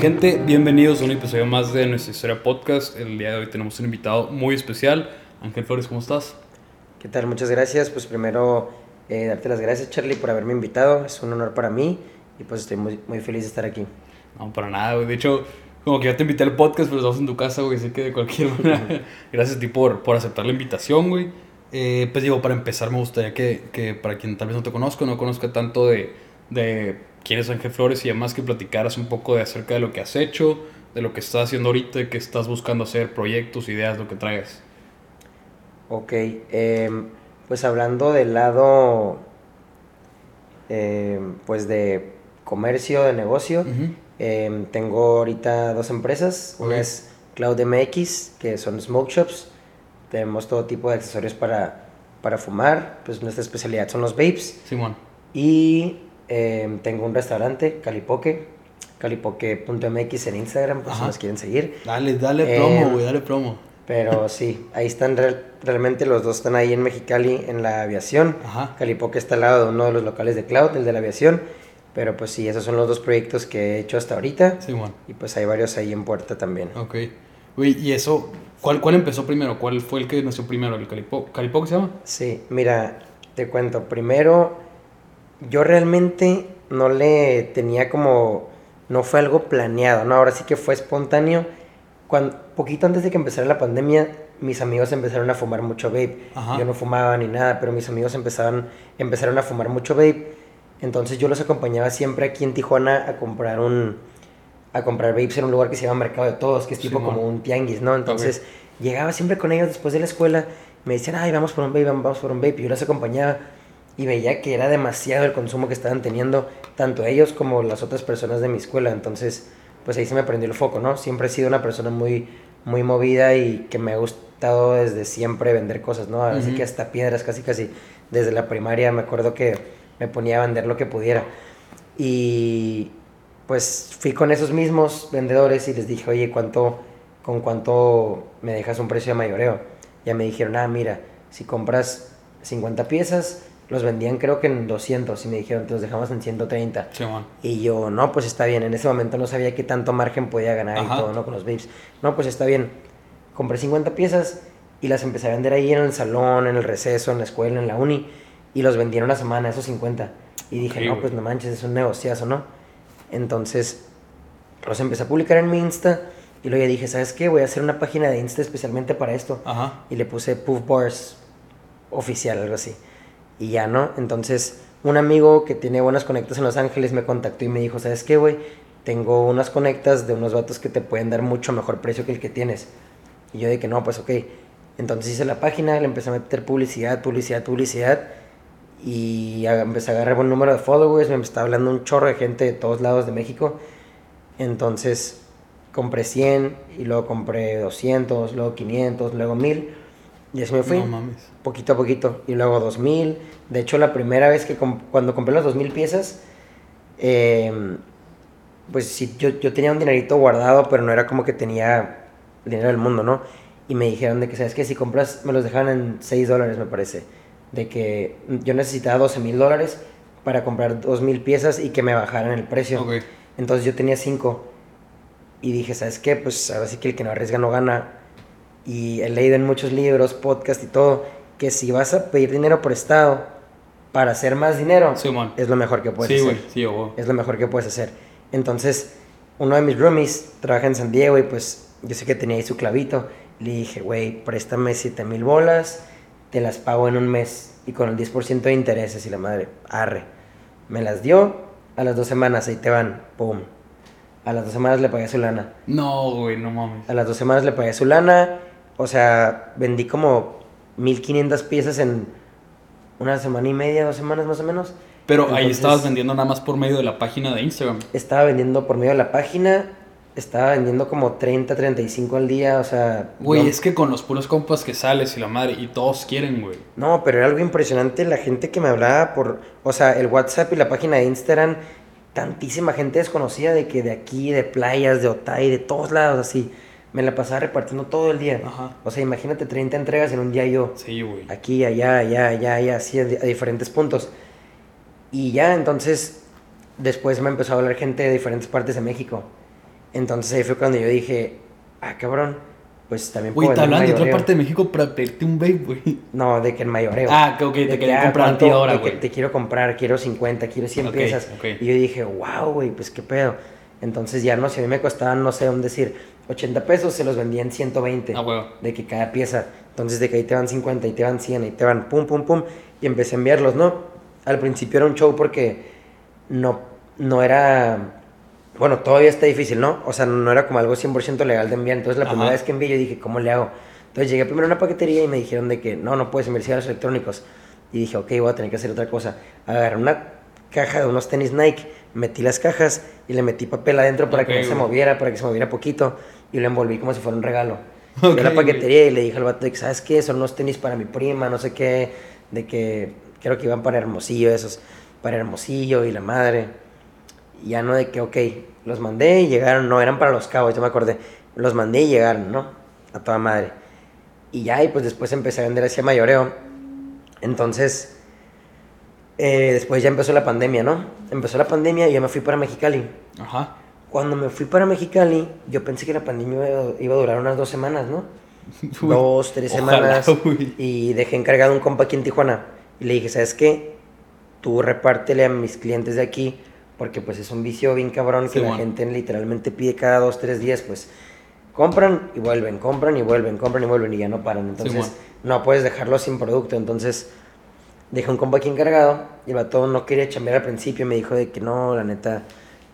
gente? Bienvenidos a un episodio más de nuestra historia podcast. El día de hoy tenemos un invitado muy especial. Ángel Flores, ¿cómo estás? ¿Qué tal? Muchas gracias. Pues primero eh, darte las gracias Charlie por haberme invitado. Es un honor para mí y pues estoy muy, muy feliz de estar aquí. No, para nada, güey. De hecho, como que yo te invité al podcast, pero estamos en tu casa, güey. Así que de cualquier manera, gracias a ti por, por aceptar la invitación, güey. Eh, pues digo, para empezar me gustaría que, que, para quien tal vez no te conozca, no conozca tanto de, de quién es Ángel Flores y además que platicaras un poco de acerca de lo que has hecho, de lo que estás haciendo ahorita, de qué estás buscando hacer, proyectos, ideas, lo que traigas. Ok, eh, pues hablando del lado, eh, pues de comercio, de negocio, eh, tengo ahorita dos empresas. Una es CloudMX, que son smoke shops. Tenemos todo tipo de accesorios para, para fumar. Pues nuestra especialidad son los vapes. Simón. Y eh, tengo un restaurante, Calipoque, calipoque.mx en Instagram, por si nos quieren seguir. Dale, dale promo, güey, dale promo. Pero sí, ahí están realmente los dos están ahí en Mexicali en la aviación. Ajá. Calipoque está al lado de uno de los locales de Cloud, el de la aviación. Pero pues sí, esos son los dos proyectos que he hecho hasta ahorita. Sí, bueno. Y pues hay varios ahí en puerta también. Ok. Güey, ¿y eso? ¿Cuál, ¿Cuál empezó primero? ¿Cuál fue el que nació primero? ¿El Calipoque? ¿Calipoque se llama? Sí, mira, te cuento. Primero, yo realmente no le tenía como... No fue algo planeado, ¿no? Ahora sí que fue espontáneo. Cuando, poquito antes de que empezara la pandemia, mis amigos empezaron a fumar mucho vape. Ajá. Yo no fumaba ni nada, pero mis amigos empezaron, empezaron a fumar mucho vape. Entonces yo los acompañaba siempre aquí en Tijuana a comprar un a comprar vapes en un lugar que se llama Mercado de Todos, que es tipo Sí, como un tianguis, ¿no? Entonces llegaba siempre con ellos después de la escuela, me decían, ay, vamos por un vape, vamos por un vape, y yo los acompañaba y veía que era demasiado el consumo que estaban teniendo, tanto ellos como las otras personas de mi escuela. Entonces, pues ahí se me prendió el foco, ¿no? Siempre he sido una persona muy, muy movida y que me ha gustado desde siempre vender cosas, ¿no? Así Ujú. que hasta piedras, casi, casi. Desde la primaria me acuerdo que me ponía a vender lo que pudiera. Y pues fui con esos mismos vendedores y les dije, oye, ¿cuánto, ¿con cuánto me dejas un precio de mayoreo? Ya me dijeron, ah, mira, si compras 50 piezas, los vendían creo que en 200 y me dijeron, te los dejamos en 130. Simón. Y yo, no, pues está bien. En ese momento no sabía qué tanto margen podía ganar Ajá. y todo, ¿no? Con los vapes. No, pues está bien. Compré 50 piezas y las empecé a vender ahí en el salón, en el receso, en la escuela, en la uni. Y los vendí en una semana, esos 50. Y dije, Ok, no, güey. pues no manches, es un negociazo, ¿no? Entonces, los empecé a publicar en mi Insta. Y luego ya dije, ¿sabes qué? Voy a hacer una página de Insta especialmente para esto Ajá. y le puse Puff Bars oficial, algo así. Y ya, ¿no? Entonces, un amigo que tiene buenas conectas en Los Ángeles me contactó y me dijo, ¿sabes qué, güey? Tengo unas conectas de unos vatos que te pueden dar mucho mejor precio que el que tienes. Y yo dije, no, pues ok. Entonces hice la página, le empecé a meter publicidad, publicidad, publicidad. Y empecé a agarrar buen número de followers, me estaba hablando un chorro de gente de todos lados de México. Entonces compré 100 y luego compré 200, luego 500, luego 1000. Y así me fui No mames. Poquito a poquito. Y luego 2000. De hecho, la primera vez que cuando compré las 2000 piezas, eh, pues sí, yo, yo tenía un dinerito guardado, pero no era como que tenía el dinero del mundo, ¿no? Y me dijeron de que, ¿sabes qué? Si compras, me los dejaban en 6 dólares, me parece. De que yo necesitaba 12 mil dólares para comprar 2000 piezas y que me bajaran el precio. Entonces yo tenía 5. Y dije, ¿sabes qué? Pues ahora sí que el que no arriesga no gana. Y he leído en muchos libros, podcasts y todo, que si vas a pedir dinero prestado para hacer más dinero, es lo mejor que puedes Sí, hacer. Sí. Es lo mejor que puedes hacer. Entonces, uno de mis roomies trabaja en San Diego y pues yo sé que tenía ahí su clavito. Le dije, güey, préstame 7 mil bolas, te las pago en un mes y con el 10% de intereses y la madre, arre. Me las dio, a las dos semanas ahí te van, pum. A las dos semanas le pagué su lana. No, güey, no mames. A las dos semanas le pagué su lana. O sea, vendí como 1500 piezas en una semana y media, dos semanas más o menos. Pero ahí estabas vendiendo nada más por medio de la página de Instagram. Estaba vendiendo por medio de la página. Estaba vendiendo como 30, 35 al día. O sea. Güey, no, es que con los puros compas que sales y la madre, y todos quieren, güey. No, pero era algo impresionante la gente que me hablaba por. O sea, el WhatsApp y la página de Instagram. Tantísima gente desconocida de que de aquí, de playas, de Otay, de todos lados, así. Me la pasaba repartiendo todo el día. Ajá. O sea, imagínate 30 entregas en un día yo. Sí, güey. aquí, allá, allá, allá, allá, así a, di- a diferentes puntos. Y ya, entonces, después me empezó a hablar gente de diferentes partes de México. Entonces ahí fue cuando yo dije, ah, cabrón, pues también Güey, te hablan de otra mayoreo". parte de México para pedirte un vape, güey. No, de que en mayoreo. Ah, que ok, De te que, querían ah, comprar a ti ¿cuánto? ahora, güey. te quiero comprar, quiero 50, quiero 100 Ok, piezas. ok. Y yo dije, wow, güey, pues qué pedo. Entonces ya no sé, a mí me costaban, no sé, un decir, 80 pesos, se los vendía en 120. Ah, huevo. De que cada pieza. Entonces de que ahí te van 50, y te van 100, y te van pum, pum, pum. Y empecé a enviarlos, ¿no? Al principio era un show porque no, no era... Bueno, todavía está difícil, ¿no? O sea, no era como algo 100% legal de enviar. Entonces la Ajá. primera vez que envié yo dije, ¿cómo le hago? Entonces llegué primero a una paquetería y me dijeron de que no, no puedes enviar cigarros electrónicos. Y dije, ok, voy a tener que hacer otra cosa. Agarré una caja de unos tenis Nike, metí las cajas y le metí papel adentro para que no se moviera, para que se moviera poquito. Y lo envolví como si fuera un regalo. Ok, Fui a la paquetería y le dije al vato de que, ¿sabes qué? Son unos tenis para mi prima, no sé qué. De que creo que iban para Hermosillo esos. Para Hermosillo y la madre. Y ya no de que, ok, los mandé y llegaron. No, eran para los cabos, yo me acordé. Los mandé y llegaron, ¿no? A toda madre. Y ya, y pues después empecé a vender hacia mayoreo. Entonces, eh, después ya empezó la pandemia, ¿no? Empezó la pandemia y yo me fui para Mexicali. Ajá. Cuando me fui para Mexicali, yo pensé que la pandemia iba- a durar unas dos semanas, ¿no? Dos, tres Ojalá, semanas. güey. Y dejé encargado un compa aquí en Tijuana. Y le dije, ¿sabes qué? Tú repártele a mis clientes de aquí, porque pues es un vicio bien cabrón que la gente literalmente pide cada dos, tres días, pues compran y vuelven, compran y vuelven, compran y vuelven y ya no paran. Entonces, bueno. no puedes dejarlo sin producto. Entonces, dejé un compa aquí encargado y el vato no quería chambear al principio. Me dijo de que no, la neta,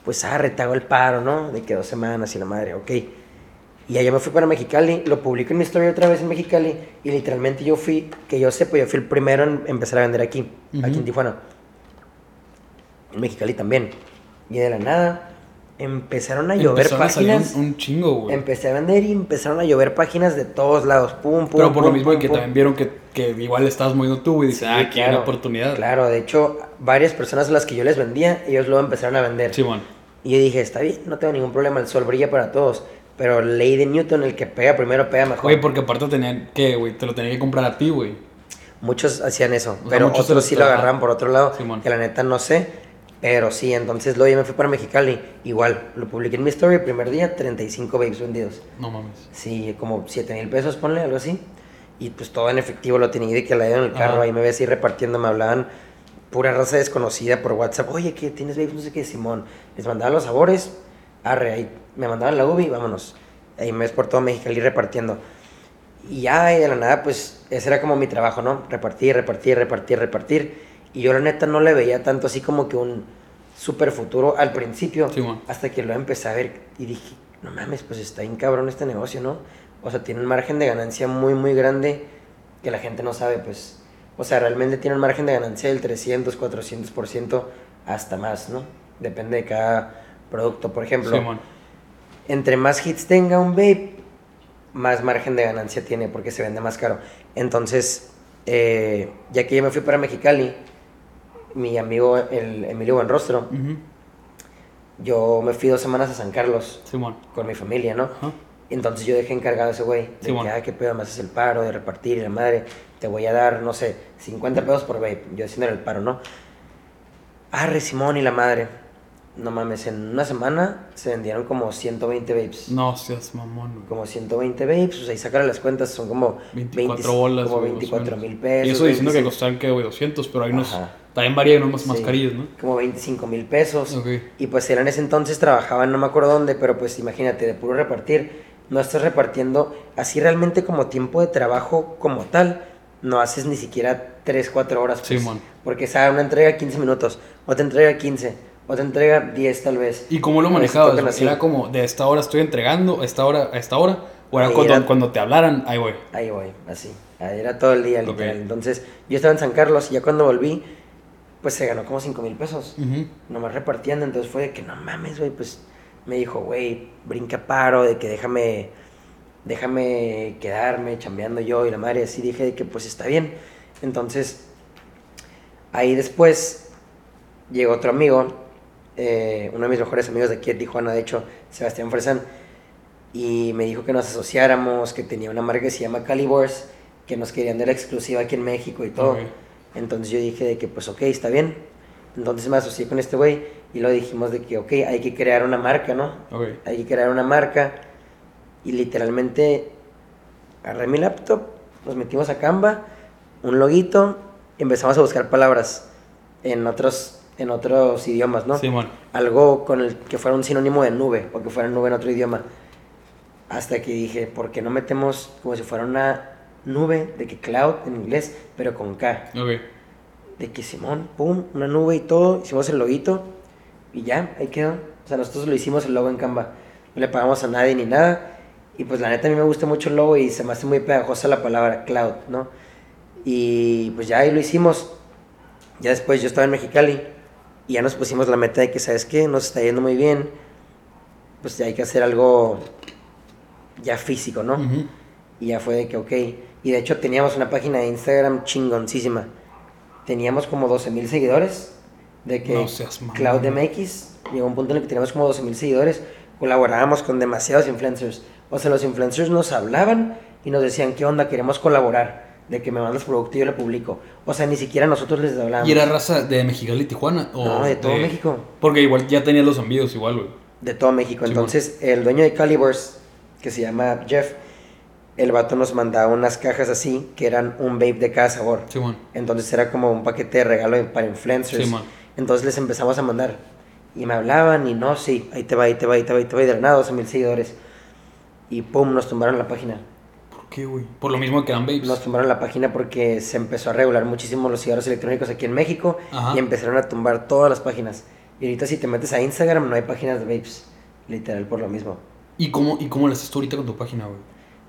pues arre, te hago el paro, ¿no? De que dos semanas y la madre, ok. Y allá me fui para Mexicali, lo publico en mi historia otra vez en Mexicali y literalmente yo fui, que yo sepa, yo fui el primero en empezar a vender aquí, aquí en Tijuana. En Mexicali también. Y de la nada empezaron a llover Empezaron a páginas. Un, un chingo, güey. Empecé a vender y empezaron a llover páginas de todos lados. Pum, pum, Pero por lo mismo de pum, que pum. también vieron que, que igual estabas moviendo tú, güey. Dices, Sí, ah, aquí hay una oportunidad. Claro, de hecho, varias personas a las que yo les vendía, ellos luego empezaron a vender. Simón. Y yo dije, está bien, no tengo ningún problema, el sol brilla para todos. Pero ley de Newton, el que pega primero pega mejor. Güey, porque aparte tenían que, güey, te lo tenían que comprar a ti, güey. Muchos hacían eso, sea, pero muchos otros sí lo- agarraban por otro lado, Simón. que la neta no sé. Pero sí, entonces luego yo me fui para Mexicali. Igual, lo publiqué en mi story primer día, 35 babes vendidos. No mames. Sí, como 7 mil pesos, ponle algo así. Y pues todo en efectivo lo tenía de que la dieron en el carro. Ajá. Ahí me ves así repartiendo, me hablaban pura raza desconocida por WhatsApp. Oye, ¿qué tienes, babes? No sé qué, Simón. Les mandaban los sabores. Arre, ahí me mandaban la ubi, vámonos. Ahí me ves por todo Mexicali repartiendo. Y ya, y de la nada, pues ese era como mi trabajo, ¿no? Repartir, repartir, repartir, repartir. Y yo la neta no le veía tanto así como que un super futuro al principio. Simón. hasta que lo empecé a ver y dije, no mames, pues está bien cabrón este negocio, ¿no? O sea, tiene un margen de ganancia muy, muy grande que la gente no sabe, pues. O sea, realmente tiene un margen de ganancia del 300, 400% hasta más, ¿no? Depende de cada producto. Por ejemplo, Simón. entre más hits tenga un vape, más margen de ganancia tiene porque se vende más caro. Entonces, eh, ya que yo me fui para Mexicali, mi amigo el Emilio Buenrostro, yo me fui dos semanas a San Carlos con mi familia, ¿no? Entonces yo dejé encargado a ese güey. De Simón. que, ah, qué pedo, me haces el paro de repartir y la madre. Te voy a dar, no sé, 50 pesos por vape. Yo haciendo el paro, ¿no? Arre, Simón y la madre. No mames, en una semana se vendieron como 120 vapes. No seas mamón, güey. Como 120 vapes, o sea, y sacar las cuentas son como 24 20 bolas, Como güey, más o 24 menos. mil pesos. Y eso diciendo que 25 costaban, que, güey, 200, pero hay unos... Ajá. También varían unas Sí, mascarillas, ¿no? Como 25 mil pesos. Ok. Y pues él en ese entonces trabajaba, en no me acuerdo dónde, pero pues imagínate, de puro repartir, no estás repartiendo así realmente como tiempo de trabajo como tal, no haces ni siquiera 3, 4 horas. Pues, Simón. Porque esa una entrega 15 minutos, otra entrega 15, otra entrega 10 tal vez. ¿Y cómo lo manejabas? así. ¿Era como de esta hora estoy entregando, a esta hora, a esta hora? ¿O era cuando, era- cuando te hablaran? Ahí, güey. Ahí voy, así. Ahí era todo el día, Ok. literal. Entonces, yo estaba en San Carlos y ya cuando volví, pues se ganó como 5 mil pesos. Ujú. nomás repartiendo, entonces fue de que no mames, güey, pues me dijo, güey, brinca paro, de que déjame, déjame quedarme chambeando yo y la madre, así dije de que pues está bien. Entonces, ahí después llegó otro amigo, eh, uno de mis mejores amigos de aquí de Tijuana, de hecho, Sebastián Fresan, y me dijo que nos asociáramos, que tenía una marca que se llama Calibors, que nos querían dar la exclusiva aquí en México y todo. Entonces yo dije de que pues ok, está bien. Entonces me asocié con este güey Y lo dijimos de que, ok, hay que crear una marca, ¿no? Ok. Hay que crear una marca. Y literalmente agarré mi laptop, nos metimos a Canva, un loguito, empezamos a buscar palabras en otros, en otros idiomas, ¿no? Simón. Algo con el que fuera un sinónimo de nube, o que fuera nube en otro idioma. Hasta que dije, ¿por qué no metemos como si fuera una nube, de que cloud en inglés, pero con K? Ok. De que Simón, pum, una nube y todo, hicimos el loguito y ya, ahí quedó. O sea, nosotros lo hicimos el logo en Canva. No le pagamos a nadie ni nada. Y pues la neta a mí me gusta mucho el logo y se me hace muy pegajosa la palabra cloud, ¿no? Y pues ya ahí lo hicimos. Ya después yo estaba en Mexicali y ya nos pusimos la meta de que, ¿sabes qué? Nos está yendo muy bien. Pues ya hay que hacer algo ya físico, ¿no? Ujú. Y ya fue de que, ok. Y de hecho teníamos una página de Instagram chingoncísima. Teníamos como 12 mil seguidores. De que No seas mamón. CloudMX llegó un punto en el que teníamos como 12 mil seguidores. Colaborábamos con demasiados influencers. O sea, los influencers nos hablaban y nos decían, ¿qué onda? Queremos colaborar. De que me mandas producto y yo lo publico. O sea, ni siquiera nosotros les hablábamos. ¿Y era raza de Mexicali y Tijuana? O No, de todo México. Porque igual ya tenías los envíos igual, güey. De todo México. Sí, Entonces, el dueño de Calibers, que se llama Jeff, el vato nos mandaba unas cajas así, que eran un vape de cada sabor. Simón. Entonces era como un paquete de regalo para influencers. Sí, man. Entonces les empezamos a mandar. Y me hablaban y no, sí, ahí te va, ahí te va, ahí te va, ahí te va. Y de nada, 12 mil seguidores. Y pum, nos tumbaron la página. ¿Por qué, güey? Por lo mismo que eran babes. Nos tumbaron la página porque se empezó a regular muchísimo los cigarros electrónicos aquí en México. Ajá. Y empezaron a tumbar todas las páginas. Y ahorita si te metes a Instagram no hay páginas de vapes. Literal por lo mismo. ¿Y cómo, ¿Y cómo le haces tú ahorita con tu página, güey?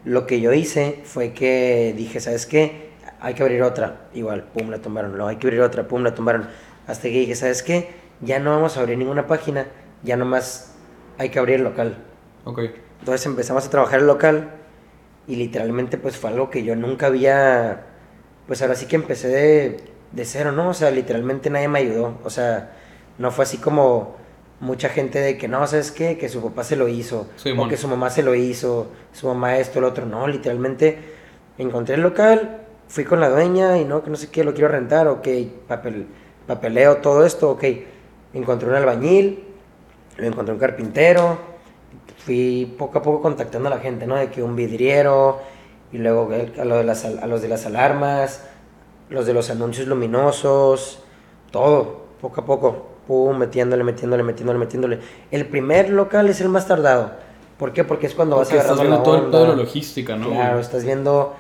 Lo que yo hice fue que dije, ¿sabes qué? Hay que abrir otra. Igual, pum, la tumbaron. Luego hay que abrir otra, pum, la tumbaron. Hasta que dije, ¿sabes qué? Ya no vamos a abrir ninguna página. Ya nomás hay que abrir el local. Ok. Entonces empezamos a trabajar el local. Y literalmente pues fue algo que yo nunca había... Pues ahora sí que empecé de, de cero, ¿no? O sea, literalmente nadie me ayudó. O sea, no fue así como mucha gente de que no, ¿sabes qué? Que su papá se lo hizo. Sí, o que su mamá se lo hizo. Su mamá esto, el otro. No, literalmente encontré el local. Fui con la dueña y no, que no sé qué, lo quiero rentar. Ok, papel, papeleo, todo esto. Ok, encontré un albañil. Lo encontré un carpintero fui poco a poco contactando a la gente, ¿no? De que un vidriero, y luego a, lo de las, a los de las alarmas, los de los anuncios luminosos, todo, poco a poco, pum, metiéndole, metiéndole, metiéndole, metiéndole. El primer local es el más tardado. ¿Por qué? Porque es cuando vas Porque estás viendo la todo, toda la logística, ¿no? Claro, estás viendo,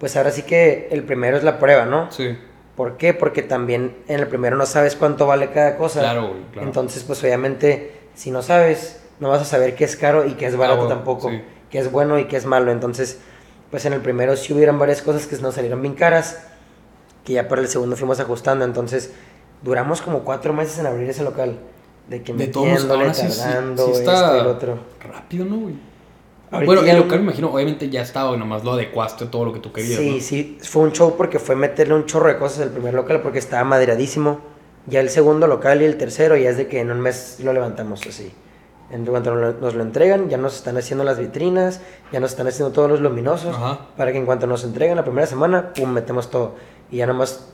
pues ahora sí que el primero es la prueba, ¿no? Sí. ¿Por qué? Porque también en el primero no sabes cuánto vale cada cosa. Claro, güey, claro. Entonces, pues obviamente, si no sabes, no vas a saber qué es caro y qué es barato Ah, bueno, tampoco. sí. Qué es bueno y qué es malo. Entonces, pues en el primero sí hubieron varias cosas que nos salieron bien caras, que ya para el segundo fuimos ajustando. Entonces, duramos como cuatro meses en abrir ese local. De que metiéndole, ahora sí, sí, tardando, sí esto está y el otro. rápido, ¿no, güey? Ahorita Bueno, el local me imagino, obviamente ya estaba, nomás lo adecuaste todo lo que tú querías, Sí, ¿no? sí, fue un show porque fue meterle un chorro de cosas al primer local porque estaba maderadísimo. Ya el segundo local y el tercero ya es de que en un mes lo levantamos así. En cuanto nos lo- nos lo entregan, ya nos están haciendo las vitrinas, ya nos están haciendo todos los luminosos, Ajá. para que en cuanto nos entreguen la primera semana, pum, metemos todo. Y ya nomás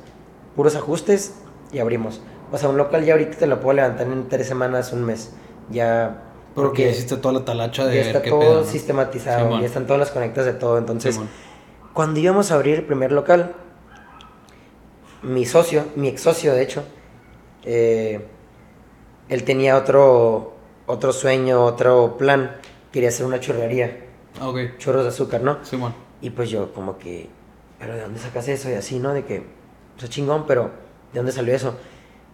puros ajustes y abrimos. O sea, un local ya ahorita te lo puedo levantar en tres semanas, un mes. Ya... Porque ya hiciste toda la talacha de ya está qué todo pedo, ¿no? sistematizado, Simón. ya están todas las conectas de todo. Entonces, cuando íbamos a abrir el primer local, mi socio, mi ex socio de hecho, eh, él tenía otro, otro sueño, otro plan. Quería hacer una churrería, Ah, ok. churros de azúcar, ¿no? Simón. Y pues yo como que, pero ¿de dónde sacas eso? Y así, ¿no? De que, o sea, chingón, pero ¿de dónde salió eso?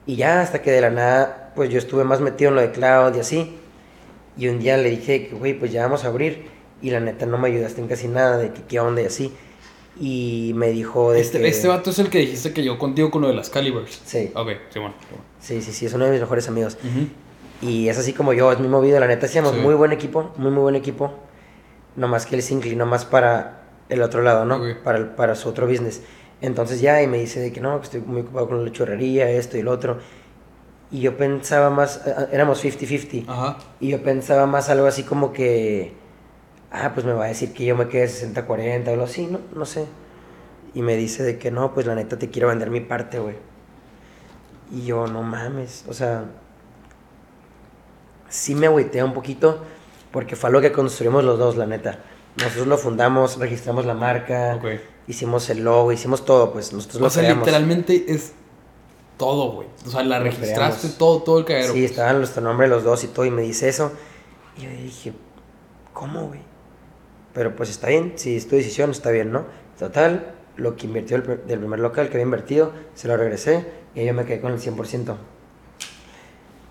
Y ya hasta que de la nada, pues yo estuve más metido en lo de cloud y así. Y un día le dije que, güey, pues ya vamos a abrir. Y la neta no me ayudaste en casi nada de que qué onda y así. Y me dijo de Este, que... este vato es el que dijiste que yo contigo con lo de las Calibers. Sí, Ok, Simón. sí, sí, sí, es uno de mis mejores amigos. Y es así como yo, es mi movido, la neta hacíamos Sí. muy buen equipo, muy muy buen equipo. No más que él se inclinó más para el otro lado, ¿no? Para, el- para su otro business. Entonces ya, y me dice de que no, que estoy muy ocupado con la churrería, esto y lo otro. Y yo pensaba más, eh, éramos 50-50. Ajá. Y yo pensaba más algo así como que, ah, pues me va a decir que yo me quede 60-40 o algo así, ¿no? No sé. Y me dice de que no, pues la neta te quiero vender mi parte, güey. Y yo, no mames, o sea, sí me agüitea un poquito porque fue algo que construimos los dos, la neta. Nosotros lo fundamos, registramos la marca, Ok. hicimos el logo, hicimos todo, pues nosotros lo O sea, creamos. literalmente es todo, güey. O sea, la registraste todo, todo el cagadero. Sí, estaba nuestro nombre los dos y todo, y me dice eso. Y yo dije, ¿cómo, güey? Pero pues está bien, si es tu decisión, está bien, ¿no? Total, lo que invirtió el del primer local que había invertido, se lo regresé y yo me quedé con el 100%.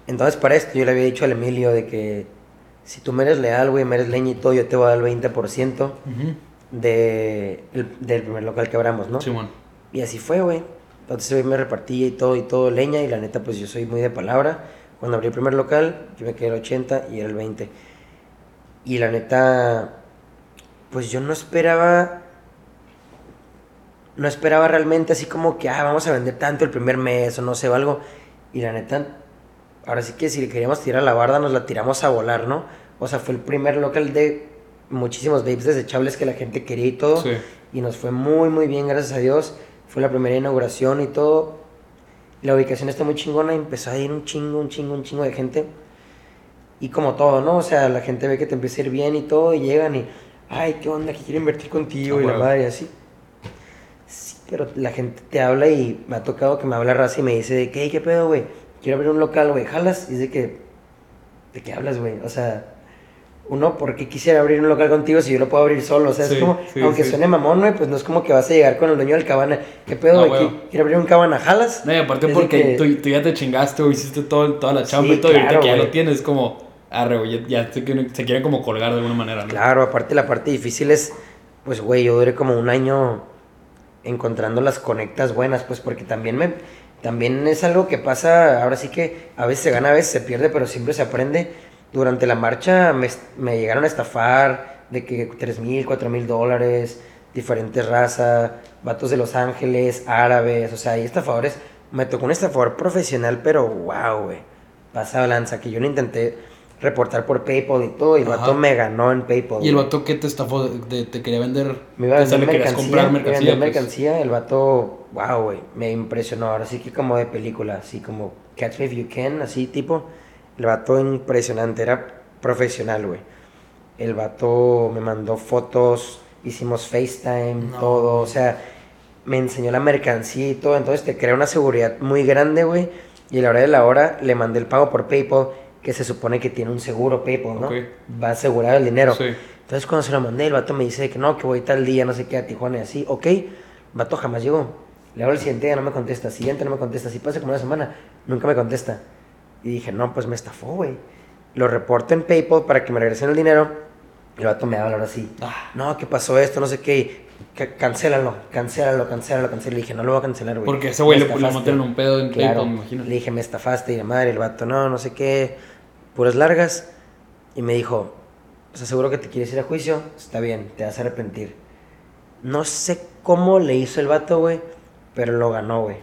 Entonces, para esto, yo le había dicho al Emilio de que si tú me eres leal, güey, me eres leña y todo, yo te voy a dar el 20% Ujú. de, el- del primer local que abramos, ¿no? Simón. Y así fue, güey. Entonces hoy me repartía y todo, y todo leña, y la neta, pues yo soy muy de palabra. Cuando abrí el primer local, yo me quedé el 80 y era el 20. Y la neta, pues yo no esperaba, no esperaba realmente así como que, ah, vamos a vender tanto el primer mes o no sé, o algo. Y la neta, ahora sí que si le queríamos tirar la barda, nos la tiramos a volar, ¿no? O sea, fue el primer local de muchísimos vapes desechables que la gente quería y todo Sí. y nos fue muy muy bien, gracias a Dios. Fue la primera inauguración y todo. La ubicación está muy chingona y empezó a ir un chingo, un chingo, un chingo de gente. Y como todo, ¿no? O sea, la gente ve que te empieza a ir bien y todo y llegan y, ay, ¿qué onda? Que quiero invertir contigo Ah, y la huevo. madre y así. Sí, pero la gente te habla y me ha tocado que me habla raza y me dice de que, "Hey, ¿qué pedo, güey? Quiero abrir un local, güey, ¿jalas? Y dice que, ¿de qué hablas, güey? O sea, uno, ¿por qué quisiera abrir un local contigo si yo lo puedo abrir solo? O sea, Sí, es como, sí, aunque sí. suene mamón, güey, pues no es como que vas a llegar con el dueño del cabana. ¿Qué pedo, No, güey? huevo. ¿Qui- ¿Quiere abrir un cabana? ¿Jalas? No, y aparte porque que- tú, tú ya te chingaste o hiciste todo, toda la chamba y todo, y ahorita que ya lo tienes, como, arre, güey, ya, ya se, quieren, se quieren como colgar de alguna manera, ¿no? Claro, aparte la parte difícil es, pues, güey, yo duré como un año encontrando las conectas buenas, pues, porque también me, también es algo que pasa, ahora sí que a veces se gana, a veces se pierde, pero siempre se aprende. Durante la marcha me, me llegaron a estafar de que 3 mil, 4 mil dólares, diferentes razas, vatos de Los Ángeles, árabes, o sea, hay estafadores. Me tocó un estafador profesional, pero wow, güey, pasa de lanza, que yo lo intenté reportar por PayPal y todo, y el Ajá. vato me ganó en PayPal. Y el vato que te estafó, de- te quería vender, Me iba a vender mercancía, comprar me iba a mercancía. vender pues. mercancía, el vato, wow, güey, me impresionó, ahora sí que como de película, así como Catch Me If You Can, así tipo, el vato impresionante, era profesional, güey. El vato me mandó fotos, hicimos FaceTime, No. todo, o sea, me enseñó la mercancía y todo, entonces te crea una seguridad muy grande, güey, y a la hora de la hora le mandé el pago por PayPal, que se supone que tiene un seguro PayPal, ¿no? Ok. Va a asegurar el dinero. Sí. Entonces cuando se lo mandé, el vato me dice que no, que voy tal día, no sé qué, a Tijuana y así. Ok, el vato jamás llegó. Le hablo el siguiente día, no me contesta. Siguiente, no me contesta. Si pasa como una semana, nunca me contesta. Y dije, no, pues me estafó, güey. Lo reporto en PayPal para que me regresen el dinero. Y el vato me habla ahora sí. Ah, No, ¿qué pasó esto? No sé qué. "Ca- Cancélalo, cancélalo, cancélalo, cancélalo. Le dije, no lo voy a cancelar, güey. porque ese güey le, le estafaste". montaron un pedo en Claro. PayPal, me imagino. Le dije, me estafaste y la madre, el vato, no, no sé qué, puras largas. Y me dijo, o sea, seguro que te quieres ir a juicio, está bien, te vas a arrepentir. No sé cómo le hizo el vato, güey, pero lo ganó, güey.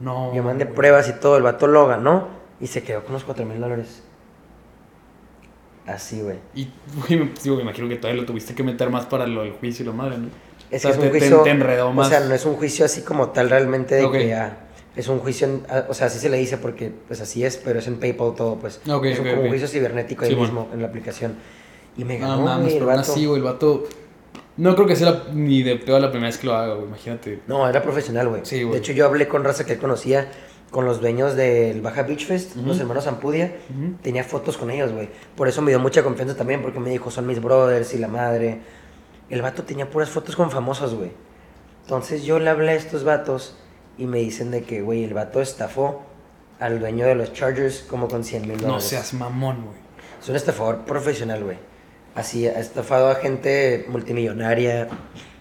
No. Yo mandé güey. pruebas y todo, el vato lo ganó y se quedó con los 4 mil dólares. Así, güey. Y, güey, digo, me imagino que todavía lo tuviste que meter más para lo del juicio y la madre, ¿no? Es O que sea, es un te- juicio. te enredó más. O sea, no es un juicio así como tal realmente de Ok. que ah, es un juicio, en- ah, o sea, así se le dice porque pues así es, pero es en PayPal todo, pues. Ok, es un, ok, como un juicio cibernético ahí Sí, bueno. mismo en la aplicación. Y me No ganó, mames, güey, el vato. así, güey, el vato. No creo que sea la- ni de pedo la primera vez que lo haga, güey, imagínate. No, era profesional, güey. Sí, güey. de hecho, yo hablé con raza que él conocía, con los dueños del Baja Beach Fest, Ujú. los hermanos Ampudia. Ujú. Tenía fotos con ellos, güey. Por eso me dio mucha confianza también, porque me dijo, son mis brothers y la madre. El vato tenía puras fotos con famosos, güey. Entonces yo le hablé a estos vatos y me dicen de que, güey, el vato estafó al dueño de los Chargers como con 100 mil dólares. No seas mamón, güey. Es un estafador profesional, güey. Así, ha estafado a gente multimillonaria.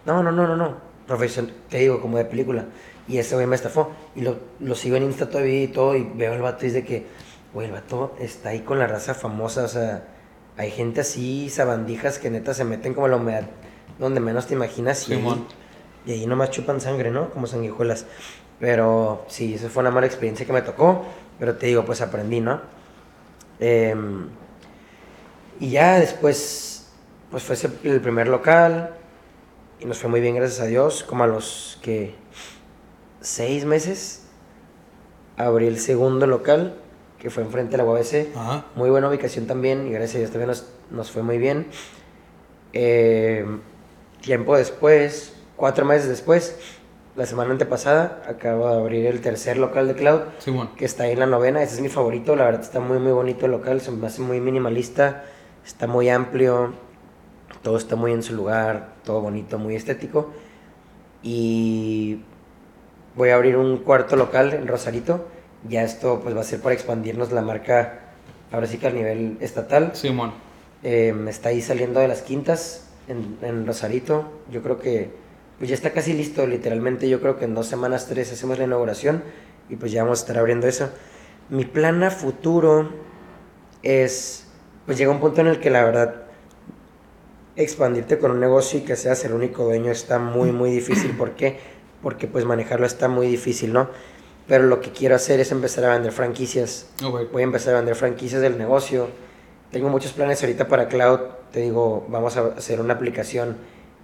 No, no, no, no, no. Profesional, te digo, como de película. Y ese güey me estafó. Y lo, lo sigo en Insta todavía y todo. Y veo al vato y de que, güey, el vato está ahí con la raza famosa. O sea, hay gente así, sabandijas que neta se meten como la humedad donde menos te imaginas. Y, ahí- y ahí nomás chupan sangre, ¿no? Como sanguijuelas. Pero sí, esa fue una mala experiencia que me tocó. Pero te digo, pues aprendí, ¿no? Em, y ya después, pues fue ese el primer local. Y nos fue muy bien, gracias a Dios. Como a los que seis meses abrí el segundo local, que fue enfrente de la UABC. Ajá. Muy buena ubicación también y gracias a Dios también nos, nos fue muy bien. Eh, tiempo después, cuatro meses después, la semana antepasada, acabo de abrir el tercer local de Cloud, que está ahí en la novena. Ese es mi favorito, la verdad está muy, muy bonito el local, se me hace muy minimalista, está muy amplio, todo está muy en su lugar, todo bonito, muy estético. Y voy a abrir un cuarto local en Rosarito. Ya esto pues va a ser para expandirnos la marca, ahora sí que a nivel estatal. Simón. Eh, está ahí saliendo de las quintas en, en Rosarito. Yo creo que pues ya está casi listo, literalmente. Yo creo que en dos semanas, tres hacemos la inauguración y pues ya vamos a estar abriendo eso. Mi plan a futuro es, pues llega un punto en el que la verdad expandirte con un negocio y que seas el único dueño está muy, muy difícil. ¿Por qué? Porque pues manejarlo está muy difícil, ¿no? Pero lo que quiero hacer es empezar a vender franquicias Ok. voy a empezar a vender franquicias del negocio. Tengo muchos planes ahorita para cloud. Te digo, vamos a hacer una aplicación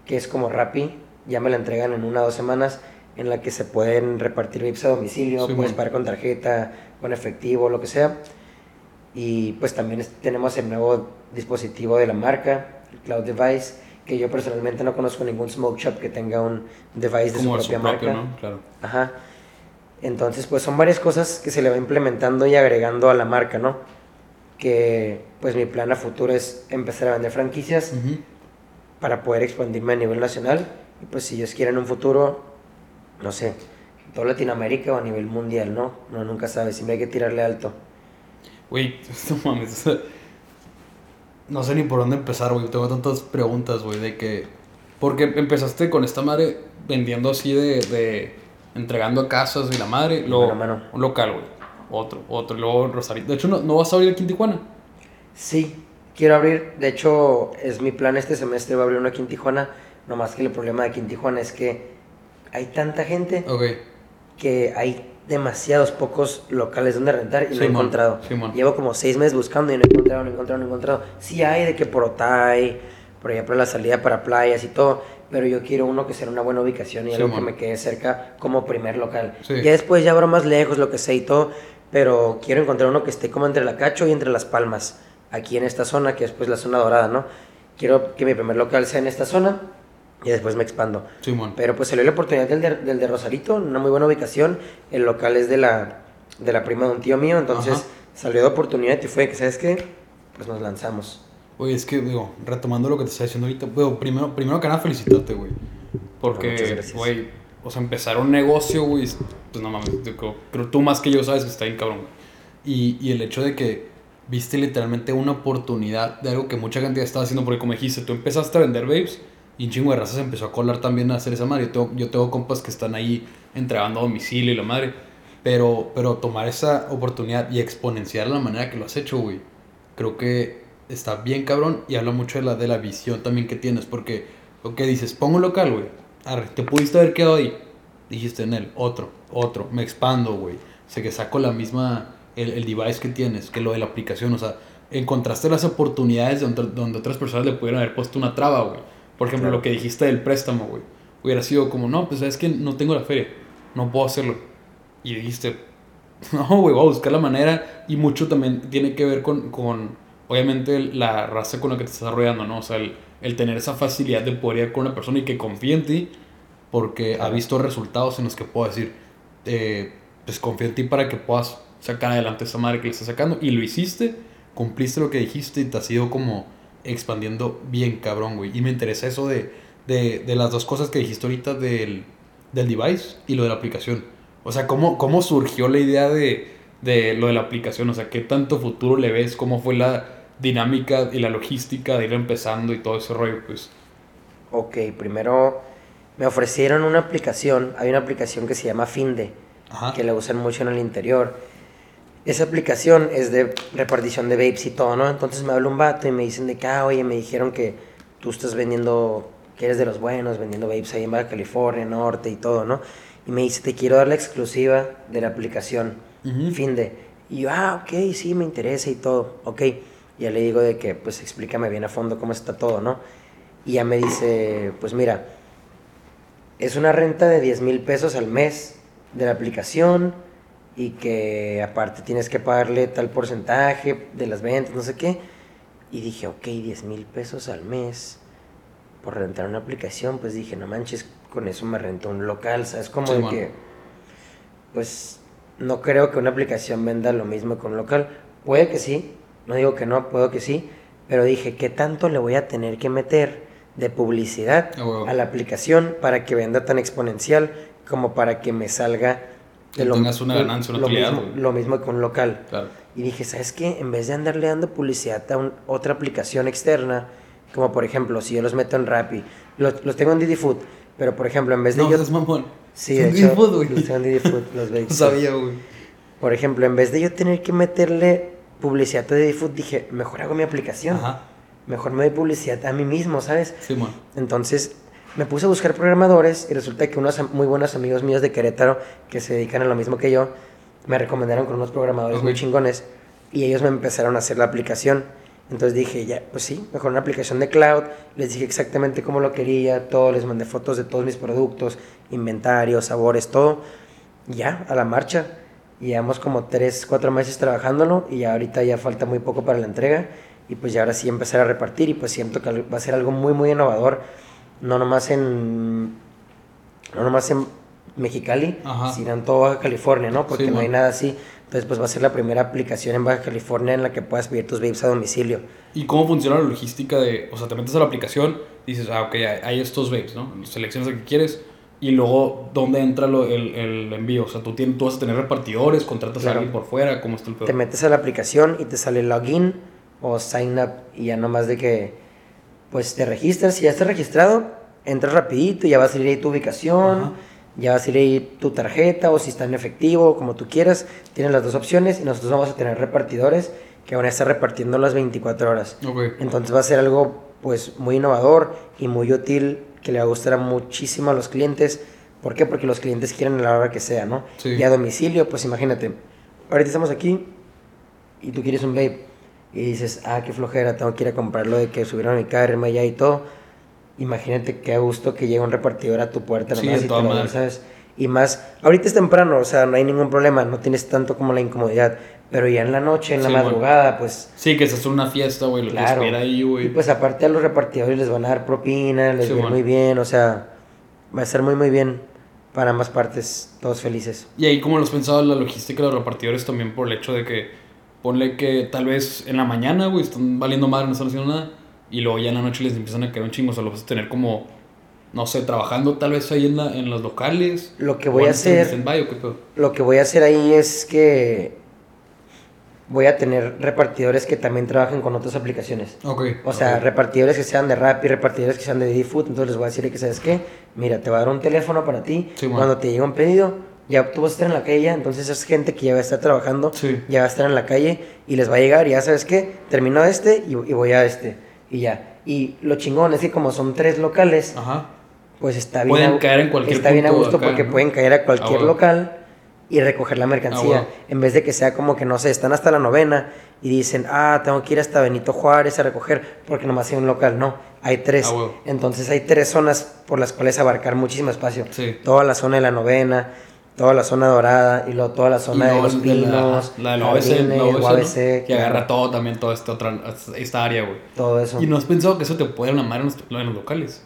que es como Rappi. Ya me la entregan en una o dos semanas en la que se pueden repartir VIPs a domicilio, Sí, puedes pagar con tarjeta, con efectivo, lo que sea. Y pues también tenemos el nuevo dispositivo de la marca, el Cloud Device, que yo personalmente no conozco ningún smoke shop que tenga un device de Como su su propia propio, marca. ¿no? Claro. Ajá. Entonces, pues son varias cosas que se le va implementando y agregando a la marca, ¿no? Que pues mi plan a futuro es empezar a vender franquicias Ujú. para poder expandirme a nivel nacional. Y pues si Dios quiere en un futuro, no sé, toda Latinoamérica o a nivel mundial, ¿no? No, nunca sabe, siempre hay que tirarle alto. Güey, no mames. No sé ni por dónde empezar, güey. Tengo tantas preguntas, güey, de que... Porque empezaste con esta madre vendiendo así de... de entregando a casas y la madre. Luego, Mano mano. un local, güey. Otro, otro. Luego Rosarito. De hecho, ¿no, no vas a abrir aquí en Tijuana? Sí, quiero abrir, de hecho es mi plan este semestre, va a abrir uno aquí en Tijuana, nomás que el problema de aquí en Tijuana es que hay tanta gente Ok. que hay demasiados pocos locales donde rentar y no he encontrado. Llevo como seis meses buscando y no he encontrado, no he encontrado, no he encontrado. Sí hay de que por Otay, por ejemplo la salida para playas y todo, pero yo quiero uno que sea una buena ubicación y algo que me quede cerca como primer local. Ya después ya abro más lejos, lo que sé y todo, pero quiero encontrar uno que esté como entre la Cacho y entre las Palmas, aquí en esta zona, que es pues la zona dorada, ¿no? Quiero que mi primer local sea en esta zona y después me expando. Simón. Pero pues salió la oportunidad del de, del de Rosarito, una muy buena ubicación. El local es de la, de la prima de un tío mío, entonces Ajá. salió de oportunidad y fue que, ¿sabes qué? Pues nos lanzamos. Oye, es que, digo, retomando lo que te estaba diciendo ahorita, digo, primero, primero que nada, felicitarte, güey. Porque, güey, o sea, empezar un negocio, güey, es- pues no mames, creo, creo tú más que yo sabes que está bien cabrón, güey. Y, y el hecho de que viste literalmente una oportunidad de algo que mucha gente ya estaba haciendo, porque como dijiste, tú empezaste a vender babes y un chingo de razas empezó a colar también a hacer esa madre. Yo tengo, yo tengo compas que están ahí entregando a domicilio y la madre. Pero, pero tomar esa oportunidad y exponenciar la manera que lo has hecho, güey, creo que está bien cabrón y habla mucho de la, de la visión también que tienes. Porque, lo que dices, pongo un local, güey. Arre, te pudiste haber quedado ahí. Dijiste en él, otro, otro, me expando, güey. Sé que saco la misma, el, el device que tienes, que lo de la aplicación. O sea, encontraste las oportunidades donde, donde otras personas le pudieran haber puesto una traba, güey. Por ejemplo, Claro. lo que dijiste del préstamo, güey. Hubiera sido como, no, pues es que no tengo la feria, no puedo hacerlo. Y dijiste, no, güey, voy a buscar la manera. Y mucho también tiene que ver con, con obviamente, la raza con la que te estás rodeando, ¿no? O sea, el, el tener esa facilidad de poder ir con una persona y que confíe en ti porque ha visto resultados en los que puedo decir, eh, pues confío en ti para que puedas sacar adelante esa madre que le estás sacando. Y lo hiciste, cumpliste lo que dijiste y te has ido como expandiendo bien cabrón, güey. Y me interesa eso de, de, de las dos cosas que dijiste ahorita del, del device y lo de la aplicación. O sea, ¿cómo, cómo surgió la idea de, de lo de la aplicación? O sea, ¿qué tanto futuro le ves? ¿Cómo fue la dinámica y la logística de ir empezando y todo ese rollo? Pues, Ok, primero me ofrecieron una aplicación. Hay una aplicación que se llama Finde, ajá. que la usan mucho en el interior. Esa aplicación es de repartición de vapes y todo, ¿no? Entonces me habla un vato y me dicen de que, ah, oye, me dijeron que tú estás vendiendo, que eres de los buenos, vendiendo vapes ahí en Baja California, Norte y todo, ¿no? Y me dice, te quiero dar la exclusiva de la aplicación Ujú. Finde. Y yo, ah, ok, sí, me interesa y todo, ok. Y ya le digo de que, pues explícame bien a fondo cómo está todo, ¿no? Y ya me dice, pues mira, es una renta de 10 mil pesos al mes de la aplicación. Y que aparte tienes que pagarle tal porcentaje de las ventas, no sé qué. Y dije, ok, 10 mil pesos al mes por rentar una aplicación, pues dije, no manches, con eso me rento un local, ¿sabes? Como Sí, de que, pues, no creo que una aplicación venda lo mismo que un local. Puede que sí, no digo que no, puedo que sí, pero dije, ¿qué tanto le voy a tener que meter de publicidad a la aplicación para que venda tan exponencial como para que me salga Que tengas una ganancia, una lo utilidad, mismo, lo mismo que un local. Claro. Y dije, ¿sabes qué? En vez de andarle dando publicidad a un- otra aplicación externa, como por ejemplo, si yo los meto en Rappi, los, los tengo en Didi Food, pero por ejemplo, en vez de No, yo... es mamón. Sí, de hecho, Food, güey. los tengo en Didi Food, los No sabía, güey. Por ejemplo, en vez de yo tener que meterle publicidad a Didi Food, dije, mejor hago mi aplicación. Ajá. Mejor me doy publicidad a mí mismo, ¿sabes? Sí, man. Entonces me puse a buscar programadores y resulta que unos muy buenos amigos míos de Querétaro que se dedican a lo mismo que yo me recomendaron con unos programadores muy chingones y ellos me empezaron a hacer la aplicación. Entonces dije, ya, pues sí, mejor una aplicación de cloud. Les dije exactamente cómo lo quería, todo, les mandé fotos de todos mis productos, inventario, sabores, todo. Y ya, a la marcha. Y Llevamos como 3, 4 meses trabajándolo y ya ahorita ya falta muy poco para la entrega. Y pues ya ahora sí empezar a repartir y pues siento que va a ser algo muy, muy innovador. No nomás en, no nomás en Mexicali, Ajá. sino en toda Baja California, ¿no? Porque Sí, no hay nada así. Entonces pues va a ser la primera aplicación en Baja California en la que puedas pedir tus vapes a domicilio. ¿Y cómo funciona la logística de, o sea, te metes a la aplicación, dices, ah, ok, hay, estos vapes, ¿no? Seleccionas el que quieres y luego, ¿dónde entra lo- el, el envío? O sea, ¿tú, tienes, tú vas a tener repartidores, contratas Claro. a alguien por fuera, ¿cómo está el pedo? Te metes a la aplicación y te sale login o sign up y ya nomás de que pues te registras, si ya estás registrado, entras rapidito, ya va a salir ahí tu ubicación, Ajá. ya va a salir ahí tu tarjeta o si está en efectivo, como tú quieras, tienes las dos opciones y nosotros vamos a tener repartidores que van a estar repartiendo las 24 horas. Ok. Entonces va a ser algo pues muy innovador y muy útil que le va a gustar muchísimo a los clientes. ¿Por qué? Porque los clientes quieren a la hora que sea, ¿no? Sí. Y a domicilio, pues imagínate, ahorita estamos aquí y tú quieres un vape y dices, ah, qué flojera, tengo que ir a comprarlo de que subieron mi karma ya y todo. Imagínate qué gusto que llegue un repartidor a tu puerta Sí, nomás de y te lo den, ¿sabes? Y más, ahorita es temprano, o sea, no hay ningún problema, no tienes tanto como la incomodidad, pero ya en la noche, en la Sí, bueno. madrugada, pues Sí, que se hace una fiesta, güey, lo que Claro. espera ahí, y güey. pues aparte a los repartidores les van a dar propina, les Sí, va bueno. muy bien, o sea, va a ser muy muy bien para ambas partes, todos felices. Y ahí, como lo has pensado, la logística de los repartidores también por el hecho de que, ponle que tal vez en la mañana, güey, están valiendo madre, no están haciendo nada, y luego ya en la noche les empiezan a caer un chingo, o sea, lo vas a tener como, no sé, trabajando tal vez ahí en, la, en los locales. Lo que voy a en hacer, lo que voy a hacer ahí es que voy a tener repartidores que también trabajen con otras aplicaciones. Ok. O sea, repartidores que sean de Rappi, repartidores que sean de Didi Food, entonces les voy a decir que sabes qué, mira, te voy a dar un teléfono para ti, Sí, cuando te llegue un pedido, ya tú vas a estar en la calle, ya, entonces es gente que ya va a estar trabajando, Sí. ya va a estar en la calle y les va a llegar, y ya sabes qué, termino este y, y voy a este, y ya. Y lo chingón es que como son tres locales, Ajá. pues está bien, Pueden a- caer en cualquier está bien a gusto acá, porque ¿no? pueden caer a cualquier Ah, local y recoger la mercancía. Ah. En vez de que sea como que no sé, están hasta la novena y dicen, ah, tengo que ir hasta Benito Juárez a recoger porque nomás hay un local. No, hay tres. Ah. Entonces hay tres zonas por las cuales abarcar muchísimo espacio. Sí. Toda la zona de la novena, toda la zona dorada y luego toda la zona de los la- pinos, La de la la OBC, ¿no? Que agarra todo también, toda esta otra, esta área, güey. todo eso. Y no has pensado que eso te puede dar una madre en los, en los locales.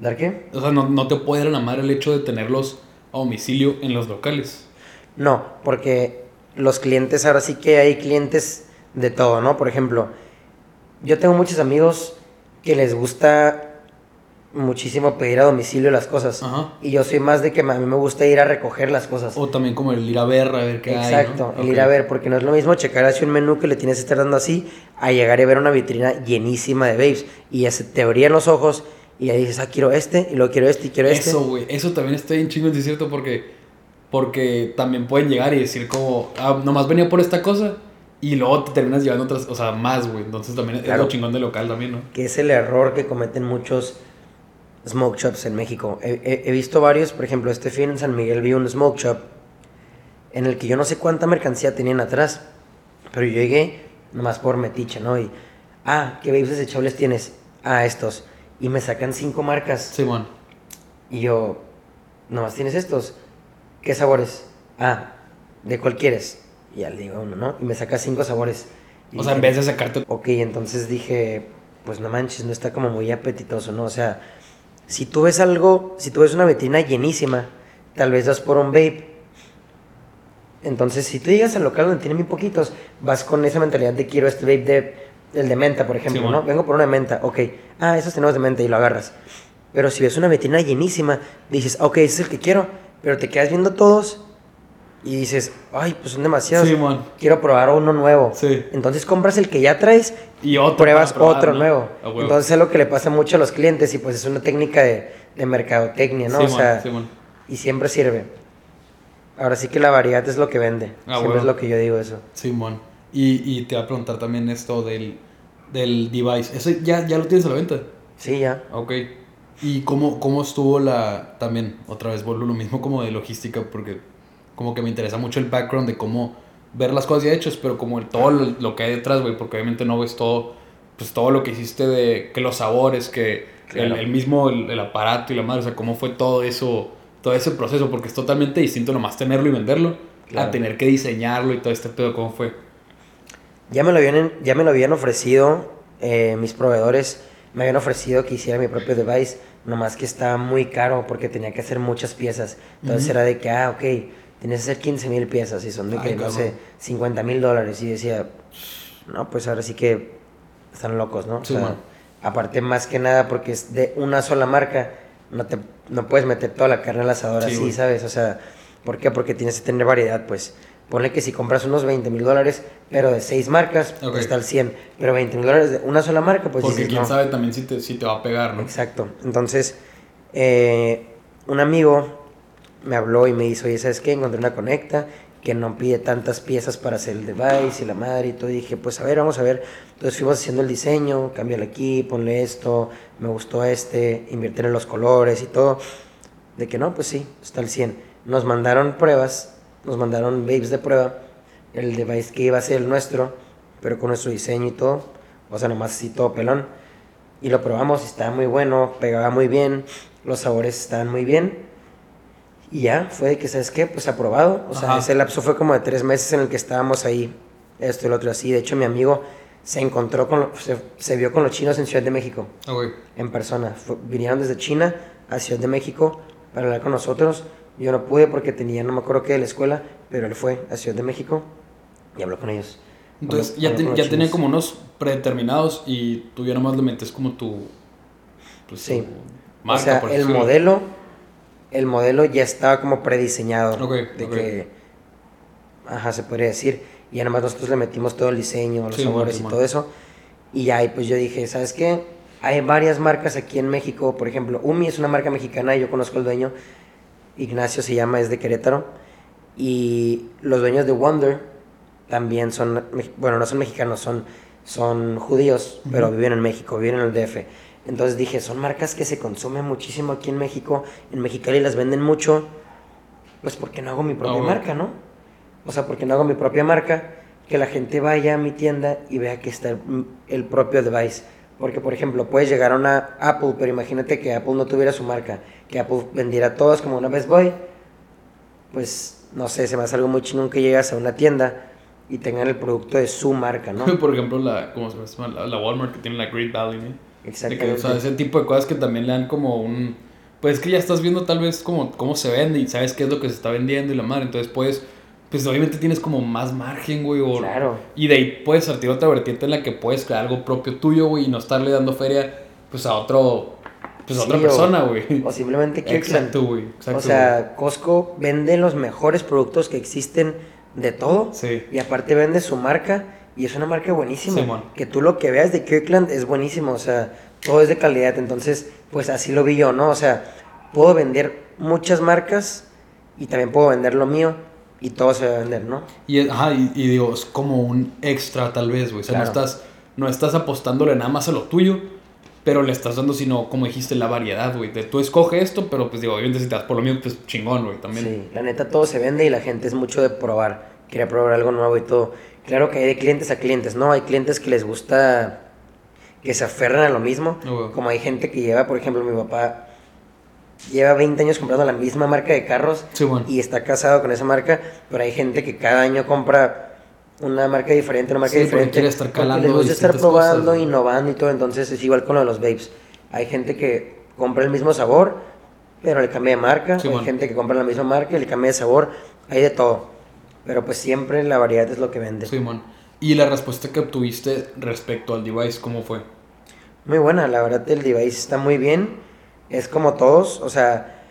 ¿Dar qué? O sea, no, no te puede dar una madre el hecho de tenerlos a domicilio en los locales. No, porque los clientes, ahora sí que hay clientes de todo, ¿no? Por ejemplo, yo tengo muchos amigos que les gusta muchísimo pedir a domicilio las cosas. Ajá. Y yo soy más de que a mí me gusta ir a recoger las cosas. O también como el ir a ver, a ver qué hay. Exacto, ¿no? el ir a ver, porque no es lo mismo checar así un menú que le tienes que estar dando así, a llegar y ver una vitrina llenísima de babes. Y ya se te abrían los ojos y ya dices, ah, quiero este, y luego quiero este, y quiero este. Eso, güey. Eso también está bien chingo, es cierto, porque, porque también pueden llegar y decir como, ah, nomás venía por esta cosa. Y luego te terminas llevando otras, o sea, más, güey. Entonces también es lo chingón del local también, ¿no? que es el error que cometen muchos smoke shops en México. He, he- he visto varios, por ejemplo, este fin en San Miguel vi un smoke shop en el que yo no sé cuánta mercancía tenían atrás, pero yo llegué nomás por metiche, ¿no? Y, ah, ¿qué babes desechables tienes? Ah, estos. Y me sacan cinco marcas. Simón. Y yo, nomás tienes estos. ¿Qué sabores? Ah, ¿de cuál quieres? Y ya le digo uno, ¿no? Y me saca cinco sabores. Y O sea, en dije, vez de sacarte. Ok, entonces dije, pues no manches, no está como muy apetitoso, ¿no? O sea, si tú ves algo, si tú ves una vitrina llenísima, tal vez vas por un vape. Entonces, si tú llegas al local donde tiene muy poquitos, vas con esa mentalidad de quiero este vape de, el de menta, por ejemplo. ¿no? Vengo por una de menta, ok. Ah, esos tenemos de menta y lo agarras. Pero si ves una vitrina llenísima, dices, "Ah, ok, ese es el que quiero, pero te quedas viendo todos y dices, ay, pues son demasiados. Sí, man. Quiero probar uno nuevo. Sí. Entonces compras el que ya traes Y otro. pruebas probar, otro ¿no? nuevo. Entonces es lo que le pasa mucho a los clientes y pues es una técnica de, de mercadotecnia, ¿no? Sí, o sea, man. y siempre sirve. Ahora sí que la variedad es lo que vende. Ah, siempre huevo. es lo que yo digo eso. Simón. Y, y te voy a preguntar también esto del, del device. ¿Eso ya, ya lo tienes a la venta? Sí, ya. Ok. ¿Y cómo, cómo estuvo la... También, otra vez vuelvo lo mismo como de logística, porque como que me interesa mucho el background de cómo ver las cosas ya hechas, pero como el, todo lo, lo que hay detrás, güey, porque obviamente no ves todo, pues todo lo que hiciste de que los sabores, que Claro. el, el mismo, el, el aparato y la madre, o sea, cómo fue todo eso, todo ese proceso, porque es totalmente distinto nomás tenerlo y venderlo, Claro. a tener que diseñarlo y todo este pedo, ¿cómo fue? Ya me lo habían, ya me lo habían ofrecido eh, mis proveedores. Me habían ofrecido que hiciera mi propio device, nomás que estaba muy caro porque tenía que hacer muchas piezas. Entonces era de que, ah, ok, tienes que hacer 15 mil piezas y son de que, Ay, no cabrón. sé, 50 mil dólares. Y decía, no, pues ahora sí que están locos, ¿no? O sea, aparte más que nada porque es de una sola marca, no, te, no puedes meter toda la carne al asador Sí, así, güey. ¿sabes? O sea, ¿por qué? Porque tienes que tener variedad, pues. Ponle que si compras unos 20 mil dólares, pero de seis marcas, pues está al 100. Pero 20 mil dólares de una sola marca, pues porque dices, quién no. sabe también si te, si te va a pegar, ¿no? Exacto. Entonces, eh, un amigo me habló y me dijo, oye, ¿sabes qué? Encontré una conecta que no pide tantas piezas para hacer el device y la madre y todo. Y dije, pues a ver, vamos a ver. Entonces fuimos haciendo el diseño, cámbiale aquí, ponle esto, me gustó este, invertir en los colores y todo. De que no, pues sí, está al 100. Nos mandaron pruebas, nos mandaron babes de prueba, el device que iba a ser el nuestro, pero con nuestro diseño y todo. O sea, nomás así todo pelón. Y lo probamos, y estaba muy bueno, pegaba muy bien, los sabores estaban muy bien. Y ya, fue de que, ¿sabes qué? Pues aprobado. O sea, Ajá. ese lapso fue como de tres meses en el que estábamos ahí, esto y lo otro así. De hecho, mi amigo se encontró con, lo- se, se vio con los chinos en Ciudad de México, Ah, güey. en persona. Fue- vinieron desde China a Ciudad de México para hablar con nosotros. Yo no pude porque tenía, no me acuerdo qué de la escuela, pero él fue a Ciudad de México y habló con ellos. Entonces Habló- ya, te- con ya tenía chinos. como unos predeterminados y tú ya nomás le metes como tu... Pues, Sí. tu marca, o sea, el decirlo. modelo, el modelo ya estaba como prediseñado. Ok, de ok. que, ajá, se podría decir. Y ya nomás nosotros le metimos todo el diseño, los Sí, sabores man, y man. todo eso. Y ya, y pues yo dije, ¿sabes qué? Hay varias marcas aquí en México. Por ejemplo, Umi es una marca mexicana y yo conozco al dueño. Ignacio se llama, es de Querétaro. Y los dueños de Wonder también son, bueno, no son mexicanos, son, son judíos, pero Ujú. viven en México, viven en el DF. Entonces dije, son marcas que se consumen muchísimo aquí en México, en Mexicali las venden mucho, pues ¿por qué no hago mi propia bueno. marca, no? O sea, ¿por qué no hago mi propia marca? Que la gente vaya a mi tienda y vea que está el, el propio device. Porque, por ejemplo, puedes llegar a una Apple, pero imagínate que Apple no tuviera su marca, que Apple vendiera todas como una Best Boy. Pues, no sé, se me hace algo muy chingón que llegas a una tienda y tengan el producto de su marca, ¿no? Por ejemplo, la, ¿cómo se llama? La, la Walmart que tiene la Great Valley, ¿no? De que, Exactamente. o sea, ese tipo de cosas que también le dan como un... Pues es que ya estás viendo tal vez como cómo se vende y sabes qué es lo que se está vendiendo y la madre. Entonces puedes... Pues obviamente tienes como más margen, güey. O, Claro. Y de ahí puedes partir otra vertiente en la que puedes crear algo propio tuyo, güey. Y no estarle dando feria pues a otro... Pues a otra Sí, persona, o- güey. O simplemente Kirkland. Exacto, güey. Exacto, O sea, Costco vende los mejores productos que existen de todo. Sí. Y aparte vende su marca. Y es una marca buenísima. Simón. que tú lo que veas de Kirkland es buenísimo. O sea, todo es de calidad. Entonces, pues así lo vi yo, ¿no? O sea, puedo vender muchas marcas. Y también puedo vender lo mío. Y todo se va a vender, ¿no? Y, ajá, y, y digo, es como un extra tal vez, güey. O sea, no, estás, no estás apostándole nada más a lo tuyo, pero le estás dando, sino, como dijiste, la variedad, güey. De tú escoge esto, pero pues digo, obviamente si te das por lo mío, pues chingón, güey, también. Sí, la neta todo se vende y la gente es mucho de probar. Quiere probar algo nuevo y todo. Claro que hay de clientes a clientes, ¿no? Hay clientes que les gusta que se aferran a lo mismo. Ah. Como hay gente que lleva, por ejemplo, mi papá lleva 20 años comprando la misma marca de carros Sí, bueno. y está casado con esa marca, pero hay gente que cada año compra una marca diferente, una marca Sí, diferente. quiere estar calando les gusta estar probando, cosas, innovando y todo, entonces es igual con lo de los vapes. Hay gente que compra el mismo sabor, pero le cambia de marca. Sí, hay bueno. gente que compra la misma marca y le cambia de sabor. Hay de todo. Pero pues siempre la variedad es lo que vende. Simón. ¿Y la respuesta que obtuviste respecto al device, cómo fue? Muy buena, la verdad el device está muy bien. Es como todos, o sea,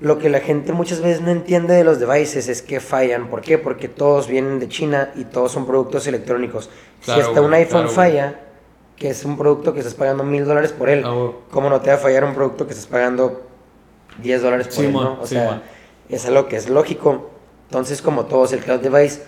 lo que la gente muchas veces no entiende de los devices es que fallan. ¿Por qué? Porque todos vienen de China y todos son productos electrónicos. Claro, si hasta un iPhone claro, güey. falla, que es un producto que estás pagando mil dólares por él, Ah. ¿cómo no te va a fallar un producto que estás pagando 10 dólares por Sí, él? man, ¿no? O sí, sea, man. es algo que es lógico. Entonces, como todos, el cloud device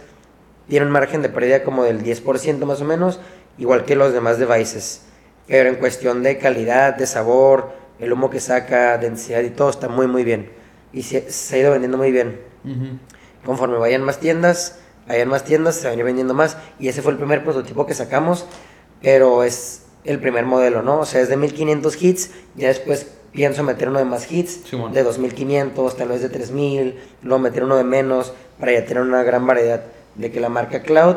tiene un margen de pérdida como del 10% más o menos, igual que los demás devices. Pero en cuestión de calidad, de sabor, el humo que saca, densidad y todo está muy muy bien. Y se, se ha ido vendiendo muy bien. Conforme vayan más tiendas, hayan más tiendas, se van a ir vendiendo más. Y ese fue el primer prototipo que sacamos, pero es el primer modelo, ¿no? O sea, es de 1500 hits, ya después pienso meter uno de más hits, de 2500, tal vez de 3000, luego meter uno de menos, para ya tener una gran variedad de que la marca Cloud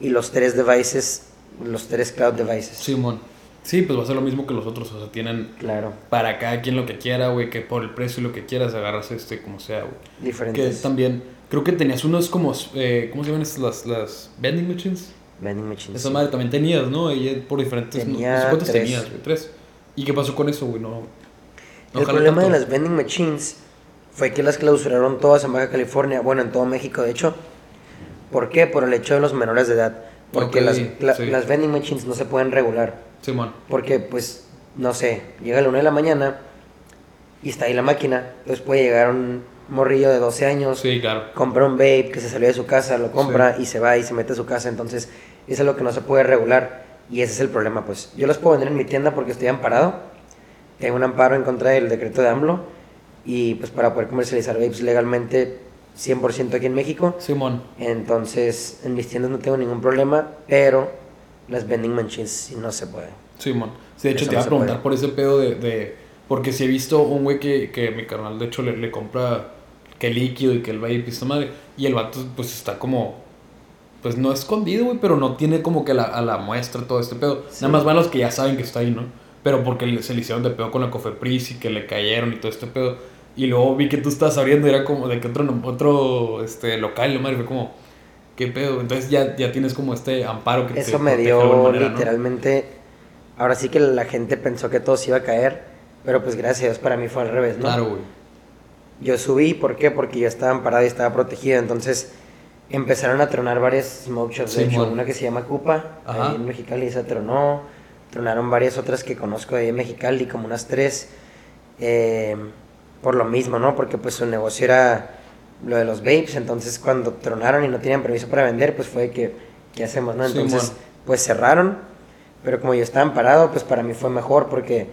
y los tres devices, los tres Cloud devices. Simón. Sí, pues va a ser lo mismo que los otros. O sea, tienen Claro, para cada quien lo que quiera, güey. Que por el precio y lo que quieras agarras este como sea, güey. Que diferentes también, creo que tenías unos como, eh, ¿cómo se llaman estas? Las, las vending machines. vending machines. Esa madre también tenías, ¿no? Y por diferentes, Tenía no cuántas tres. tenías, güey. Tres. ¿Y qué pasó con eso, güey? No El problema de tanto. las vending machines fue que las clausuraron todas en Baja California, bueno, en todo México, de hecho. ¿Por qué? Por el hecho de los menores de edad. Porque Ok, las, la- sí. las vending machines no se pueden regular. Simón. Porque, pues, no sé, llega a la una de la mañana y está ahí la máquina. Entonces puede llegar un morrillo de 12 años, Sí, claro. compra un vape que se salió de su casa, lo compra y se va y se mete a su casa. Entonces, eso es lo que no se puede regular. Y ese es el problema, pues. Yo los puedo vender en mi tienda porque estoy amparado. Un amparo en contra del decreto de AMLO. Y pues para poder comercializar vapes legalmente 100% aquí en México. Simón. Entonces, en mis tiendas no tengo ningún problema, pero las vending machines sí no se puede. Simón. Sí, de hecho Eso te no iba a se preguntar por ese pedo de, de- Porque si he visto un güey que, que mi carnal, de hecho, le, le compra que líquido y que el vape y esta madre. Y el vato, pues está como. Pues no escondido, güey, pero no tiene como que la, a la muestra todo este pedo. Sí. Nada más van los que ya saben que está ahí, ¿no? Pero porque se le hicieron de pedo con la Cofepris y que le cayeron y todo este pedo. Y luego vi que tú estabas abriendo era como de que otro, otro este, local, y la madre fue como. ¿Qué pedo? Entonces ya, ya tienes como este amparo que te Eso me de alguna dio manera, ¿no? literalmente. Ahora sí que la gente pensó que todo se iba a caer, pero pues gracias a Dios para mí fue al revés, ¿no? Claro, güey. Yo subí, ¿por qué? Porque yo estaba amparado y estaba protegido, entonces empezaron a tronar varias smoke shops, de Sí, hecho, mon. una que se llama Cupa, ahí en Mexicali esa tronó, tronaron varias otras que conozco de Mexicali, como unas tres, eh, por lo mismo, ¿no? Porque pues su negocio era lo de los vapes, entonces cuando tronaron y no tenían permiso para vender, pues fue que, ¿qué hacemos, no? Sí, Entonces, pues cerraron, pero como yo estaba amparado, pues para mí fue mejor porque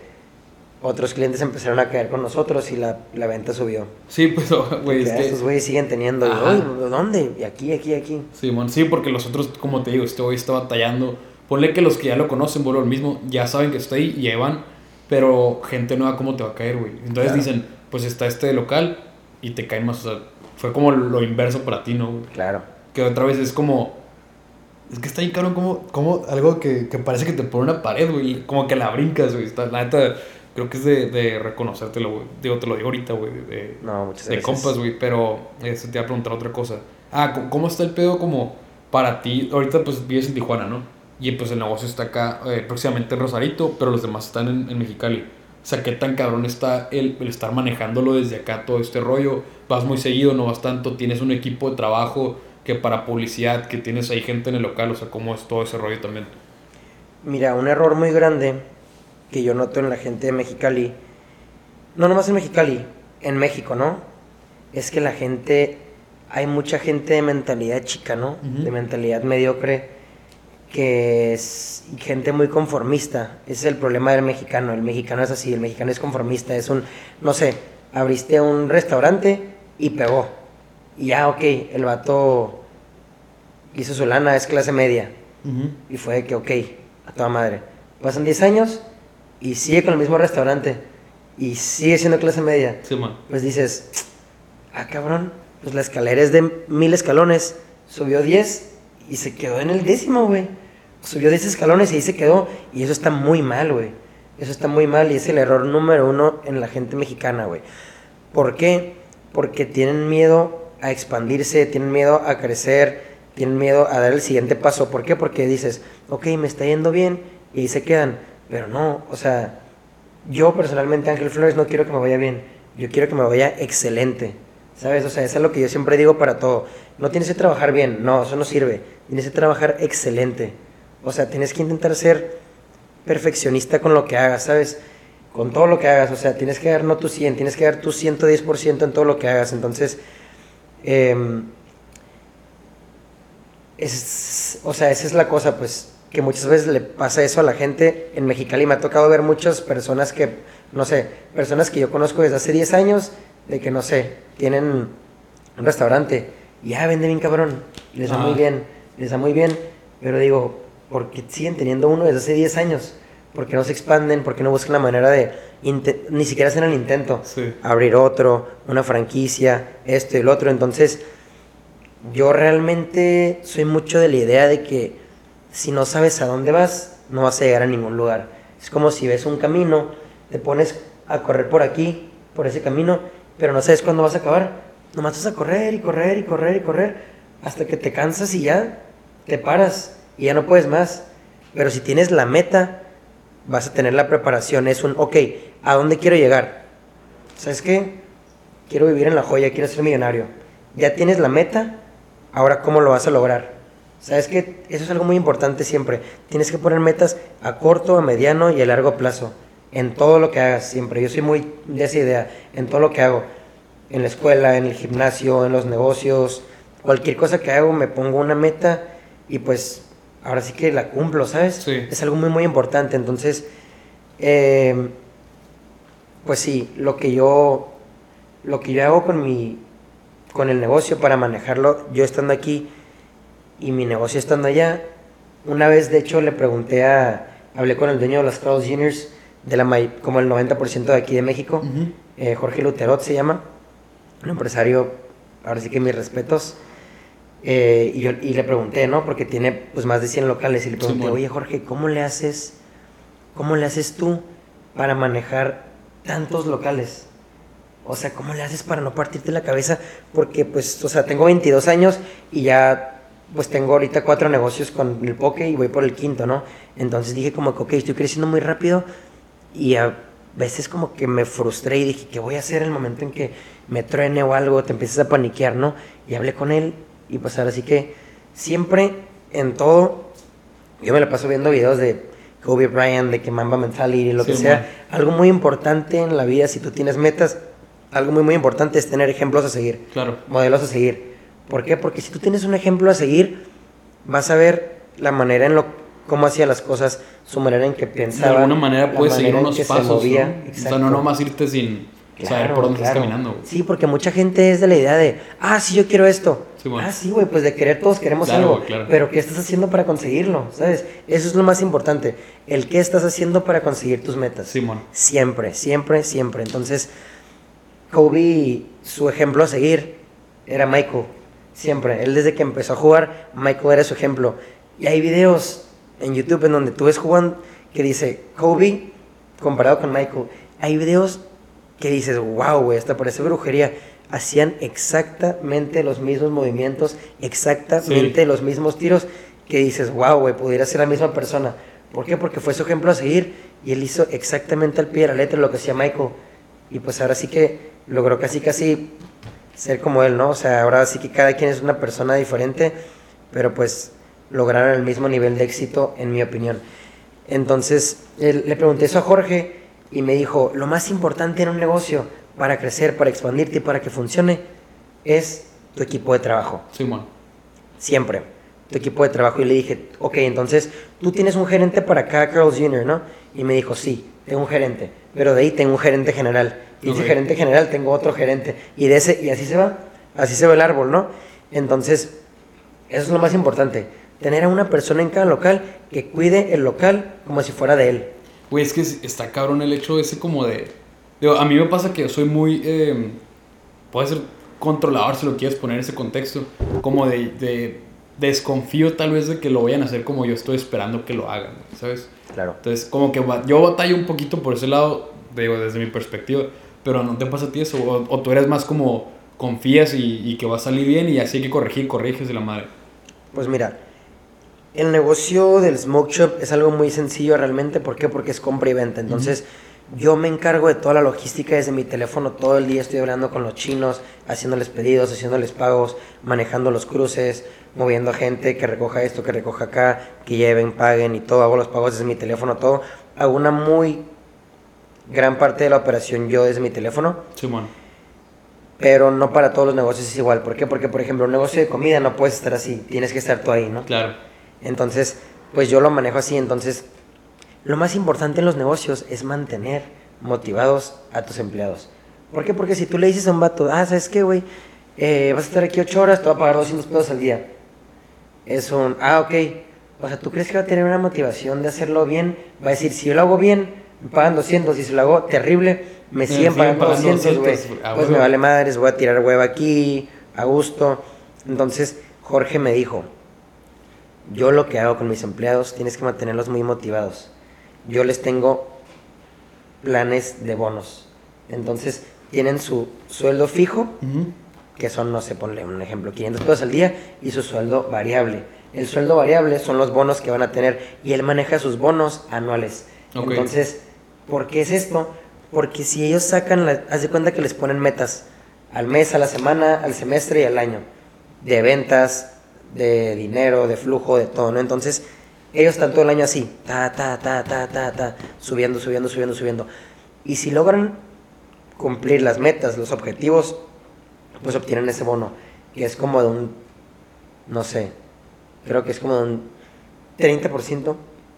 otros clientes empezaron a caer con nosotros y la, la venta subió. Sí, pues, güey, es Que que... estos güeyes siguen teniendo. y, Ajá. "Ay, ¿Dónde? Y aquí, aquí, aquí. Sí, mon, sí, porque los otros, como te digo, este güey está batallando. Ponle que los que ya lo conocen, vuelvo al mismo, ya saben que está ahí y llevan, pero gente nueva, ¿cómo te va a caer, güey? Entonces Claro. dicen, pues está este local y te caen más, o sea, fue como lo inverso para ti, ¿no? güey? Claro. Que otra vez es como, es que está bien cabrón, como, como algo que, que parece que te pone una pared, güey, como que la brincas, güey. Está, la neta, creo que es de, de reconocértelo, güey. Digo, te lo digo ahorita, güey, de, No, muchas de gracias. compas, güey, pero este, te iba a preguntar otra cosa. Ah, ¿cómo- ¿cómo está el pedo como para ti? Ahorita pues vives en Tijuana, ¿no? Y pues el negocio está acá, eh, próximamente en Rosarito, pero los demás están en, en Mexicali. O sea, ¿qué tan cabrón está el, el estar manejándolo desde acá todo este rollo? Vas muy seguido, no vas tanto, tienes un equipo de trabajo que para publicidad, que tienes ahí gente en el local, o sea, ¿cómo es todo ese rollo también? Mira, un error muy grande que yo noto en la gente de Mexicali, no nomás en Mexicali, en México, ¿no? Es que la gente, hay mucha gente de mentalidad chica, ¿no? De mentalidad mediocre, que es gente muy conformista. Ese es el problema del mexicano. El mexicano es así, el mexicano es conformista. Es un, no sé, abriste un restaurante y pegó. Y ya, ok, el vato hizo su lana, es clase media. Y fue de que, ok, a toda madre. Pasan 10 años y sigue con el mismo restaurante. y sigue siendo clase media, Sí, pues dices, ah, cabrón, pues la escalera es de mil escalones, subió 10 y se quedó en el décimo, güey. Subió 10 escalones y ahí se quedó, y eso está muy mal, güey. Eso está muy mal y es el error número uno en la gente mexicana, güey. ¿Por qué? Porque tienen miedo a expandirse, tienen miedo a crecer, tienen miedo a dar el siguiente paso. ¿Por qué? Porque dices, ok, me está yendo bien y ahí se quedan. Pero no, o sea, yo personalmente, Ángel Flores, no quiero que me vaya bien. Yo quiero que me vaya excelente. ¿Sabes? O sea, eso es lo que yo siempre digo para todo. No tienes que trabajar bien, no, eso no sirve. Tienes que trabajar excelente. O sea, tienes que intentar ser perfeccionista con lo que hagas, ¿sabes? Con todo lo que hagas. O sea, tienes que dar no tu 100, tienes que dar tu 110% en todo lo que hagas. Entonces, em, es, o sea, esa es la cosa, pues, que muchas veces le pasa eso a la gente en Mexicali. Me ha tocado ver muchas personas que, no sé, personas que yo conozco desde hace 10 años, de que, no sé, tienen un restaurante y ya vende bien cabrón, y les va Ah. muy bien, les va muy bien, pero digo, ¿por qué siguen teniendo uno desde hace 10 años? ¿Por qué no se expanden? ¿Por qué no buscan la manera de, ni siquiera hacer el intento? Sí. abrir otro, una franquicia, esto y el otro. Entonces, yo realmente soy mucho de la idea de que si no sabes a dónde vas, no vas a llegar a ningún lugar. Es como si ves un camino, te pones a correr por aquí, por ese camino, pero no sabes cuándo vas a acabar. Nomás vas a correr y correr y correr y correr hasta que te cansas y ya te paras y ya no puedes más. Pero si tienes la meta, vas a tener la preparación. Es un, ok, ¿a dónde quiero llegar? ¿Sabes qué? Quiero vivir en la joya, quiero ser millonario. Ya tienes la meta, ahora cómo lo vas a lograr. ¿Sabes qué? Eso es algo muy importante siempre. Tienes que poner metas a corto, a mediano y a largo plazo. En todo lo que hagas siempre. Yo soy muy de esa idea. En todo lo que hago. En la escuela, en el gimnasio, en los negocios. Cualquier cosa que hago me pongo una meta y pues ahora sí que la cumplo, ¿sabes? Sí. Es algo muy, muy importante. Entonces, eh, pues sí, lo que yo lo que yo hago con mi con el negocio para manejarlo, yo estando aquí y mi negocio estando allá, una vez de hecho le pregunté a hablé con el dueño de las Carl's Juniors de la may- como el 90% de aquí de México, eh, Jorge Luterot se llama, un empresario, ahora sí que mis respetos. Eh, y, yo, y le pregunté, ¿no? Porque tiene pues más de 100 locales. Y le pregunté, oye Jorge, ¿cómo le haces, cómo le haces tú para manejar tantos locales? O sea, ¿cómo le haces para no partirte la cabeza? Porque pues, o sea, tengo 22 años y ya pues tengo ahorita cuatro negocios con el poke y voy por el quinto, ¿no? Entonces dije como que, ok, estoy creciendo muy rápido y a veces como que me frustré y dije, ¿qué voy a hacer en el momento en que me truene o algo? Te empiezas a paniquear, ¿no? Y hablé con él y pues ahora sí que siempre en todo, yo me la paso viendo videos de Kobe Bryant, de que Mamba Mentality, lo que sea. man. Algo muy importante en la vida, si tú tienes metas, algo muy muy importante es tener ejemplos a seguir Claro. modelos a seguir. ¿Por qué? Porque si tú tienes un ejemplo a seguir, vas a ver la manera en lo cómo hacía las cosas, su manera en que De pensaba. alguna manera puedes seguir unos que se pasos, movía. ¿no? O sea, no nomás irte sin saber por dónde estás caminando. güey. Sí, porque mucha gente es de la idea de, ah, sí, yo quiero esto. Sí, bueno. Ah, sí, güey, pues de querer todos queremos Claro, algo. Pero ¿qué estás haciendo para conseguirlo? ¿Sabes? Eso es lo más importante. El qué estás haciendo para conseguir tus metas. Simón. Siempre, siempre, siempre. Entonces, Kobe, su ejemplo a seguir era Michael. Siempre. Él desde que empezó a jugar, Michael era su ejemplo. Y hay videos en YouTube en donde tú ves jugando que dice Kobe comparado con Michael. Hay videos que dices, wow, güey, hasta parece brujería. Hacían exactamente los mismos movimientos, exactamente Sí. los mismos tiros, que dices, wow, güey, pudiera ser la misma persona. ¿Por qué? Porque fue su ejemplo a seguir y él hizo exactamente al pie de la letra lo que hacía Michael. Y pues ahora sí que logró casi, casi ser como él, ¿no? O sea, ahora sí que cada quien es una persona diferente, pero pues lograron el mismo nivel de éxito, en mi opinión. Entonces, él- le pregunté eso a Jorge y me dijo, lo más importante en un negocio para crecer, para expandirte y para que funcione es tu equipo de trabajo. Simón. Siempre. Tu equipo de trabajo. Y le dije, ok, entonces tú tienes un gerente para cada Carl's Jr., ¿no? Y me dijo, sí, tengo un gerente. Pero de ahí tengo un gerente general. Y de ese gerente general tengo otro gerente. Y de ese, y así se va. Así se va el árbol, ¿no? Entonces, eso es lo más importante. Tener a una persona en cada local que cuide el local como si fuera de él. Güey, es que es- está cabrón el hecho ese como de... Digo, a mí me pasa que soy muy... Eh, puede ser controlador si lo quieres poner en ese contexto. Como de, de desconfío tal vez de que lo vayan a hacer como yo estoy esperando que lo hagan, ¿sabes? Claro. Entonces, como que yo batallo un poquito por ese lado, digo, desde mi perspectiva, pero ¿no te pasa a ti eso? O, o tú eres más como confías y, y que va a salir bien y así hay que corregir, corriges de la madre. Pues mira, el negocio del smoke shop es algo muy sencillo realmente. ¿Por qué? Porque es compra y venta. Entonces, yo me encargo de toda la logística desde mi teléfono. Todo el día estoy hablando con los chinos, haciéndoles pedidos, haciéndoles pagos, manejando los cruces, moviendo a gente que recoja esto, que recoja acá, que lleven, paguen y todo. Hago los pagos desde mi teléfono, todo. Hago una muy gran parte de la operación yo desde mi teléfono. Simón. Pero no para todos los negocios es igual. ¿Por qué? Porque, por ejemplo, un negocio de comida no puedes estar así. Tienes que estar tú ahí, ¿no? Claro. Entonces, pues yo lo manejo así. Entonces, lo más importante en los negocios es mantener motivados a tus empleados. ¿Por qué? Porque si tú le dices a un vato, ah, ¿sabes qué, güey? Eh, vas a estar aquí 8 horas, te voy a pagar 200 pesos al día. Es un, ah, ok. O sea, ¿tú crees que va a tener una motivación de hacerlo bien? Va a decir, si yo lo hago bien, me pagan 200. Y si lo hago terrible, me siguen siguen pagando pagando 200, güey. 200, a Pues me vale madres, voy a tirar hueva aquí, a gusto. Entonces, Jorge me dijo, yo lo que hago con mis empleados, tienes que mantenerlos muy motivados. Yo les tengo planes de bonos. Entonces, tienen su sueldo fijo, que son, no sé, ponle un ejemplo, 500 pesos al día, y su sueldo variable. El sueldo variable son los bonos que van a tener, y él maneja sus bonos anuales. Entonces, ¿por qué es esto? Porque si ellos sacan, la, haz de cuenta que les ponen metas al mes, a la semana, al semestre y al año, de ventas, de dinero, de flujo, de todo, ¿no? Entonces, ellos están todo el año así, ta, ta, ta, ta, ta, ta, subiendo, subiendo, subiendo, subiendo. Y si logran cumplir las metas, los objetivos, pues obtienen ese bono, que es como de un, no sé, creo que es como de un 30%,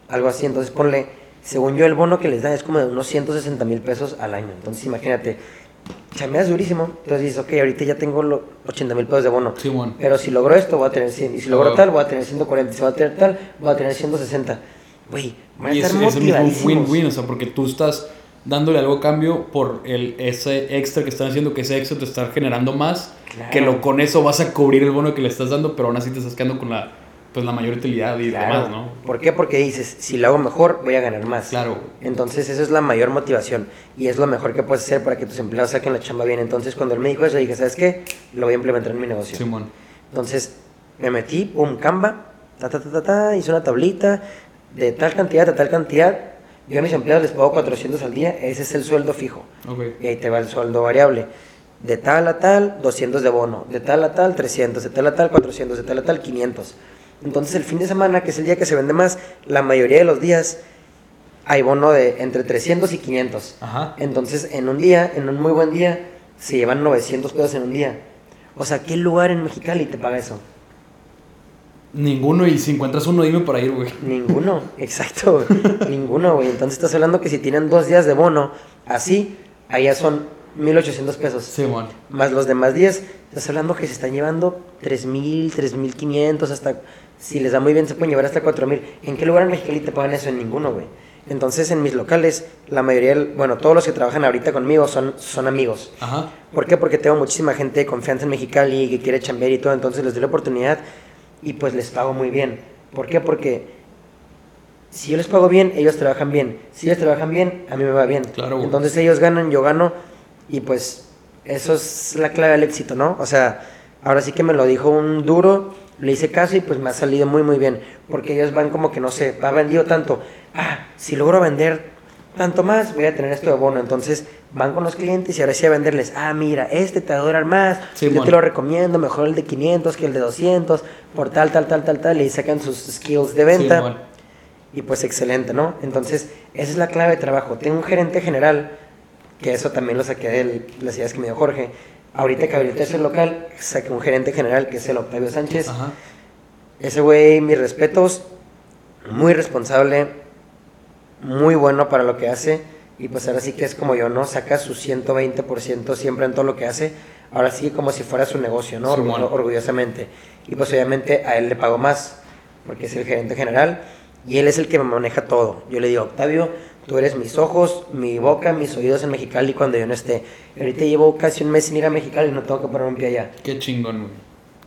algo así. Entonces ponle, según yo, el bono que les dan es como de unos 160 mil pesos al año. Entonces imagínate, chameas durísimo. Entonces dices, ok, ahorita ya tengo los 80 mil pesos de bono. Simón. Pero si logro esto, voy a tener 100. Y si logro tal, voy a tener 140. Si voy a tener tal, voy a tener 160. Güey, van a Y es, estar es el mismo win-win, o sea, porque tú estás dándole algo a cambio por el, ese extra que están haciendo, que ese extra te está generando más, Claro. que lo, con eso vas a cubrir el bono que le estás dando, pero aún así te estás quedando con la, pues, la mayor utilidad y Claro. demás, ¿no? ¿Por qué? Porque dices, si lo hago mejor, voy a ganar más. Claro. Entonces, eso es la mayor motivación y es lo mejor que puedes hacer para que tus empleados saquen la chamba bien. Entonces, cuando él me dijo eso, dije, ¿sabes qué? Lo voy a implementar en mi negocio. Simón. Entonces, me metí, pum, Canva, ta, ta, ta, ta, ta, hice una tablita de tal cantidad a tal cantidad. Yo a mis empleados les pago 400 al día, ese es el sueldo fijo. Ok. Y ahí te va el sueldo variable. De tal a tal, 200 de bono. De tal a tal, 300. De tal a tal, 400. De tal a tal, 500. Entonces el fin de semana, que es el día que se vende más, la mayoría de los días hay bono de entre 300 y 500. Ajá. Entonces en un día, en un muy buen día, se llevan 900 pesos en un día. O sea, ¿qué lugar en Mexicali te paga eso? Ninguno, y si encuentras uno, dime para ir, güey. Ninguno, exacto, ninguno, güey. Entonces estás hablando que si tienen dos días de bono, así, allá son 1800 pesos. Simón. Más los demás días, estás hablando que se están llevando 3000, 3500, hasta si les da muy bien se pueden llevar hasta 4000. ¿En qué lugar en Mexicali te pagan eso? En ninguno, güey. Entonces en mis locales, la mayoría, bueno, todos los que trabajan ahorita conmigo son, son amigos. Ajá. ¿Por qué? Porque tengo muchísima gente de confianza en Mexicali que quiere chambear y todo, entonces les doy la oportunidad y pues les pago muy bien. ¿Por qué? Porque si yo les pago bien, ellos trabajan bien. Si ellos trabajan bien, a mí me va bien. Claro, güey. Entonces ellos ganan, yo gano y pues eso es la clave del éxito, ¿no? O sea, ahora sí que me lo dijo un duro, le hice caso y pues me ha salido muy muy bien. Porque ellos van como que no sé, ha vendido tanto. Ah, si logro vender tanto más, voy a tener esto de bono. Entonces van con los clientes y ahora sí a venderles. Ah, mira, este te va a durar más. Sí, yo te lo recomiendo, mejor el de 500 que el de 200, por tal, tal, tal, tal, tal. Y sacan sus skills de venta. Y pues excelente, ¿no? Entonces, esa es la clave de trabajo. Tengo un gerente general, que eso también lo saqué de las ideas que me dio Jorge. Ahorita que el tercer local, saqué un gerente general, que es el Octavio Sánchez. Ajá. Ese güey, mis respetos, muy responsable, muy bueno para lo que hace. Y pues ahora sí que es como yo, ¿no? Saca su 120% siempre en todo lo que hace. Ahora sí como si fuera su negocio, ¿no? Orgu- bueno. Orgullosamente. Y pues obviamente a él le pago más, porque es el gerente general. Y él es el que me maneja todo. Yo le digo, Octavio, Tú eres mis ojos, mi boca, mis oídos en Mexicali cuando yo no esté. Ahorita llevo casi un mes sin ir a Mexicali y no tengo que poner un pie allá. Qué chingón,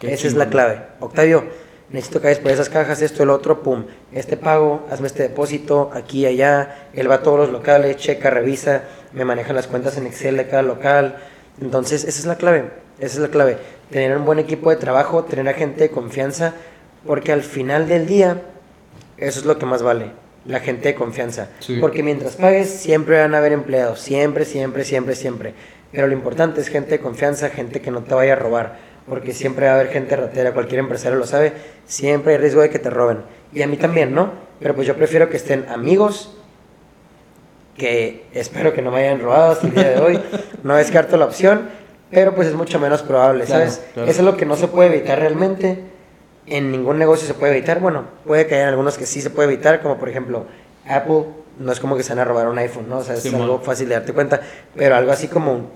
güey. Esa es la chingón. clave. Octavio, necesito que vayas por esas cajas, esto, el otro, pum. Este pago, hazme este depósito, aquí y allá. Él va a todos los locales, checa, revisa, me maneja las cuentas en Excel de cada local. Entonces, esa es la clave. Esa es la clave. Tener un buen equipo de trabajo, tener a gente de confianza, porque al final del día, eso es lo que más vale. La gente de confianza. Sí. Porque mientras pagues, siempre van a haber empleados. Siempre, siempre, siempre, siempre. Pero lo importante es gente de confianza, gente que no te vaya a robar. Porque siempre va a haber gente ratera, cualquier empresario lo sabe. Siempre hay riesgo de que te roben. Y a mí también, ¿no? Pero pues yo prefiero que estén amigos, que espero que no me hayan robado hasta el día de hoy. No descarto la opción, pero pues es mucho menos probable, Claro, ¿sabes? claro. Eso es lo que no se puede evitar realmente. En ningún negocio se puede evitar. Bueno, puede que haya algunos que sí se puede evitar, como por ejemplo Apple. No es como que se van a robar un iPhone, ¿no? O sea, es algo fácil de darte cuenta. Pero algo así como un,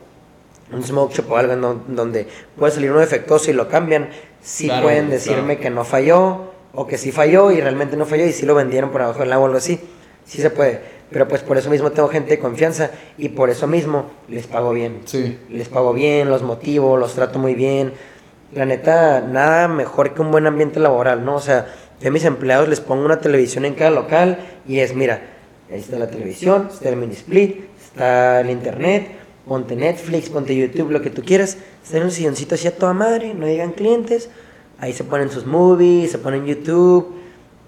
un smoke shop o algo en don- donde puede salir uno defectuoso y lo cambian. Sí Claro, pueden decirme claro. que no falló o que sí falló y realmente no falló y sí lo vendieron por abajo del agua o algo así. Sí se puede. Pero pues por eso mismo tengo gente de confianza y por eso mismo les pago bien Sí. les pago bien, los motivo, los trato muy bien. La neta, nada mejor que un buen ambiente laboral, ¿no? O sea, yo a mis empleados les pongo una televisión en cada local y es, mira, ahí está la televisión, está el mini split, está el internet, ponte Netflix, ponte YouTube, lo que tú quieras. Está en un silloncito así a toda madre, no llegan clientes. Ahí se ponen sus movies, se ponen YouTube.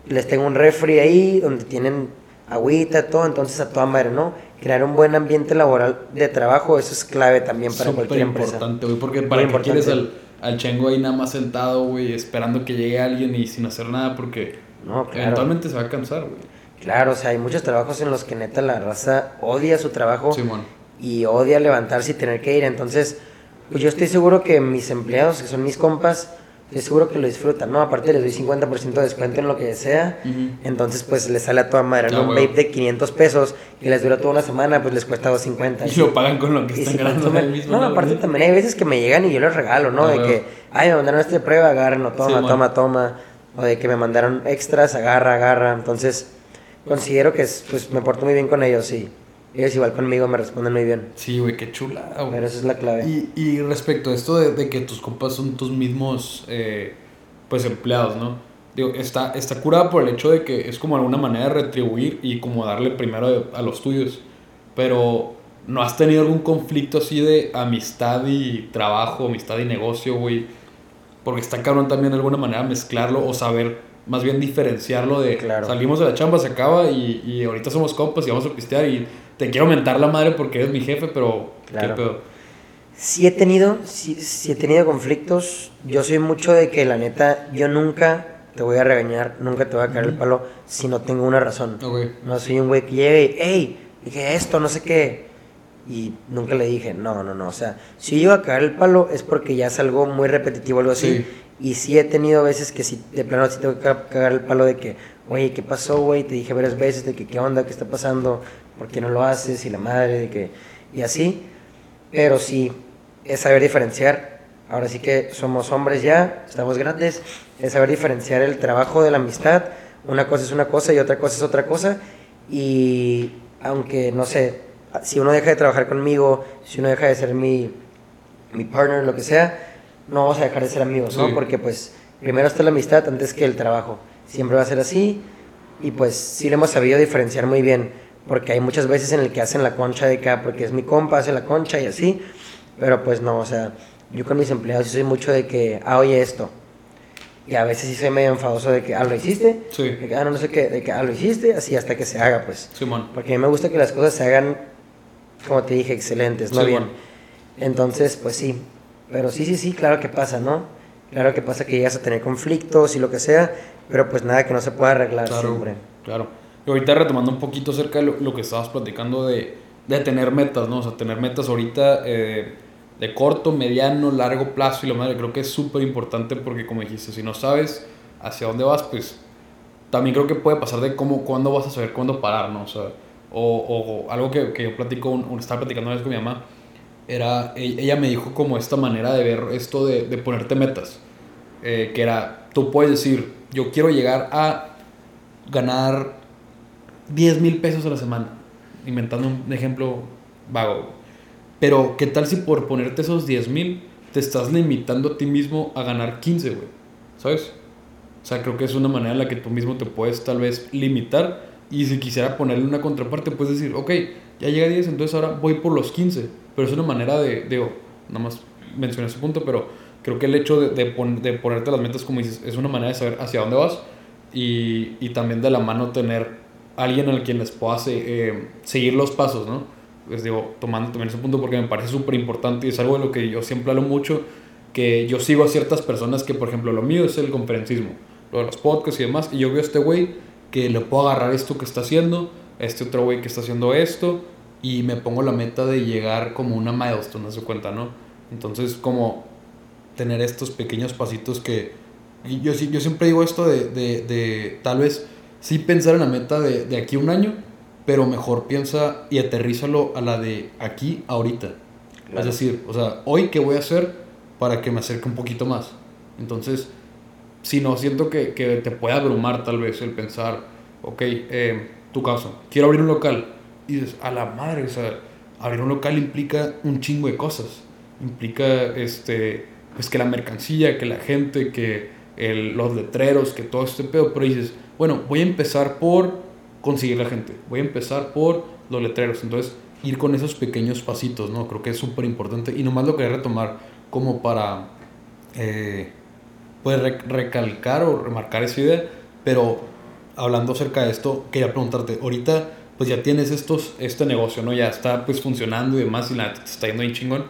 Les tengo un refri ahí donde tienen agüita, todo, entonces a toda madre, ¿no? Crear un buen ambiente laboral de trabajo, eso es clave también para Súper cualquier empresa. importante, güey. Porque Muy para qué importante. quieres al, al chengo ahí nada más sentado, güey, esperando que llegue alguien y sin hacer nada, porque No, claro. eventualmente se va a cansar, güey. Claro, o sea, hay muchos trabajos en los que neta la raza odia su trabajo y odia levantarse y tener que ir. Entonces, pues yo estoy seguro que mis empleados, que son mis compas, estoy seguro que lo disfrutan, ¿no? Aparte les doy 50% de descuento en lo que sea. Entonces, pues les sale a toda madre, ¿no? Ah, Un vape de 500 pesos y les dura toda una semana, pues les cuesta 250. Y lo pagan con lo que Y están si ganando ahí mismo. No, aparte también hay veces que me llegan y yo les regalo, ¿no? Ah, de que, ay, me mandaron este prueba, agárrenlo, toma, Sí, toma, toma. O de que me mandaron extras, agarra, agarra. Entonces, considero que es- pues me porto muy bien con ellos y ellos igual conmigo me responden muy bien. Sí, güey, qué chula, güey. Pero esa es la clave. Y, y respecto a esto de, de que tus compas son tus mismos eh, pues empleados, ¿no? Digo, está, está curada por el hecho de que es como alguna manera de retribuir y como darle primero a los tuyos. Pero no has tenido algún conflicto así de amistad y trabajo, amistad y negocio, güey. Porque está cabrón también de alguna manera mezclarlo o saber, más bien diferenciarlo de Claro. salimos de la chamba, se acaba y, y ahorita somos compas y vamos a pistear y te quiero mentar la madre porque eres mi jefe, pero Claro. qué pedo. Sí he tenido, sí, sí he tenido conflictos. Yo soy mucho de que la neta, yo nunca te voy a regañar, nunca te voy a caer el palo si no tengo una razón. No soy un güey que llegue y, hey, dije esto, no sé qué. Y nunca le dije, no, no, no. O sea, si yo a caer el palo es porque ya es algo muy repetitivo, algo así. Sí. Y sí he tenido veces que sí, de plano sí tengo que ca- cagar el palo de que, oye, ¿qué pasó, güey? Te dije varias veces de que, ¿qué onda? ¿Qué está pasando? ¿Por qué no lo haces? Y la madre, de que, y así. Pero sí, es saber diferenciar. Ahora sí que somos hombres ya, estamos grandes. Es saber diferenciar el trabajo de la amistad. Una cosa es una cosa y otra cosa es otra cosa. Y aunque, no sé, si uno deja de trabajar conmigo, si uno deja de ser mi, mi partner, lo que sea, no vamos a dejar de ser amigos, ¿no? Sí. Porque pues primero está la amistad antes que el trabajo. Siempre va a ser así. Y pues sí lo hemos sabido diferenciar muy bien. Porque hay muchas veces en el que hacen la concha de acá, porque es mi compa, hace la concha y así. Pero pues no, o sea, yo con mis empleados soy mucho de que, ah, oye esto. Y a veces sí soy medio enfadoso de que, ah, lo hiciste. Sí. De que, ah, no, no sé qué, de que, ah, lo hiciste, así hasta que se haga, pues. Simón. Porque a mí me gusta que las cosas se hagan, como te dije, excelentes, no Sí, bien. bueno. Entonces, pues sí. Pero sí, sí, sí, claro que pasa, ¿no? Claro que pasa que llegas a tener conflictos y lo que sea, pero pues nada que no se pueda arreglar Claro, siempre. claro. Y ahorita retomando un poquito acerca de lo, lo que estabas platicando de, de tener metas, ¿no? O sea, tener metas ahorita eh, de corto, mediano, largo plazo y lo madre, creo que es súper importante porque como dijiste, si no sabes hacia dónde vas, pues también creo que puede pasar de cómo, cuándo vas a saber cuándo parar, ¿no? O sea, o, o algo que, que yo platico, un- estaba platicando una vez con mi mamá, era, e- ella me dijo como esta manera de ver esto de, de ponerte metas, eh, que era, tú puedes decir, yo quiero llegar a ganar 10 mil pesos a la semana. inventando un ejemplo vago. Pero, ¿qué tal si por ponerte esos 10 mil te estás limitando a ti mismo a ganar 15, güey? ¿Sabes? O sea, creo que es una manera en la que tú mismo te puedes tal vez limitar. Y si quisiera ponerle una contraparte, puedes decir, ok, ya llega a 10, entonces ahora voy por los 15. Pero es una manera de, digo, nada más mencioné ese punto, pero creo que el hecho de, de, de, ponerte las metas, como dices, es una manera de saber hacia dónde vas y, y también de la mano tener alguien al quien les puedas eh, seguir los pasos, ¿no? Pues digo, tomando también ese punto porque me parece súper importante y es algo de lo que yo siempre hablo mucho, que yo sigo a ciertas personas que, por ejemplo, lo mío es el conferencismo, lo de los podcasts y demás, y yo veo a este güey que le puedo agarrar esto que está haciendo, este otro güey que está haciendo esto, y me pongo la meta de llegar como una milestone, a su cuenta, ¿no? Entonces, como tener estos pequeños pasitos que... Yo, yo siempre digo esto de, de, de tal vez sí pensar en la meta de, de aquí a un año, pero mejor piensa y aterrízalo a la de aquí, ahorita. Claro. Es decir, o sea, hoy qué voy a hacer para que me acerque un poquito más. Entonces, si no, siento que, que te puede abrumar tal vez el pensar, ok, eh, tu caso, quiero abrir un local. Y dices, a la madre, o sea, abrir un local implica un chingo de cosas. Implica, este, pues que la mercancía, que la gente, que el, los letreros, que todo este pedo. Pero dices, bueno, voy a empezar por conseguir la gente. Voy a empezar por los letreros. Entonces, ir con esos pequeños pasitos, ¿no? Creo que es súper importante. Y nomás lo quería retomar como para, eh, pues, recalcar o remarcar esa idea. Pero hablando acerca de esto, quería preguntarte, ahorita pues ya tienes estos, este negocio, ¿no? Ya está pues funcionando y demás y la te está yendo bien chingón.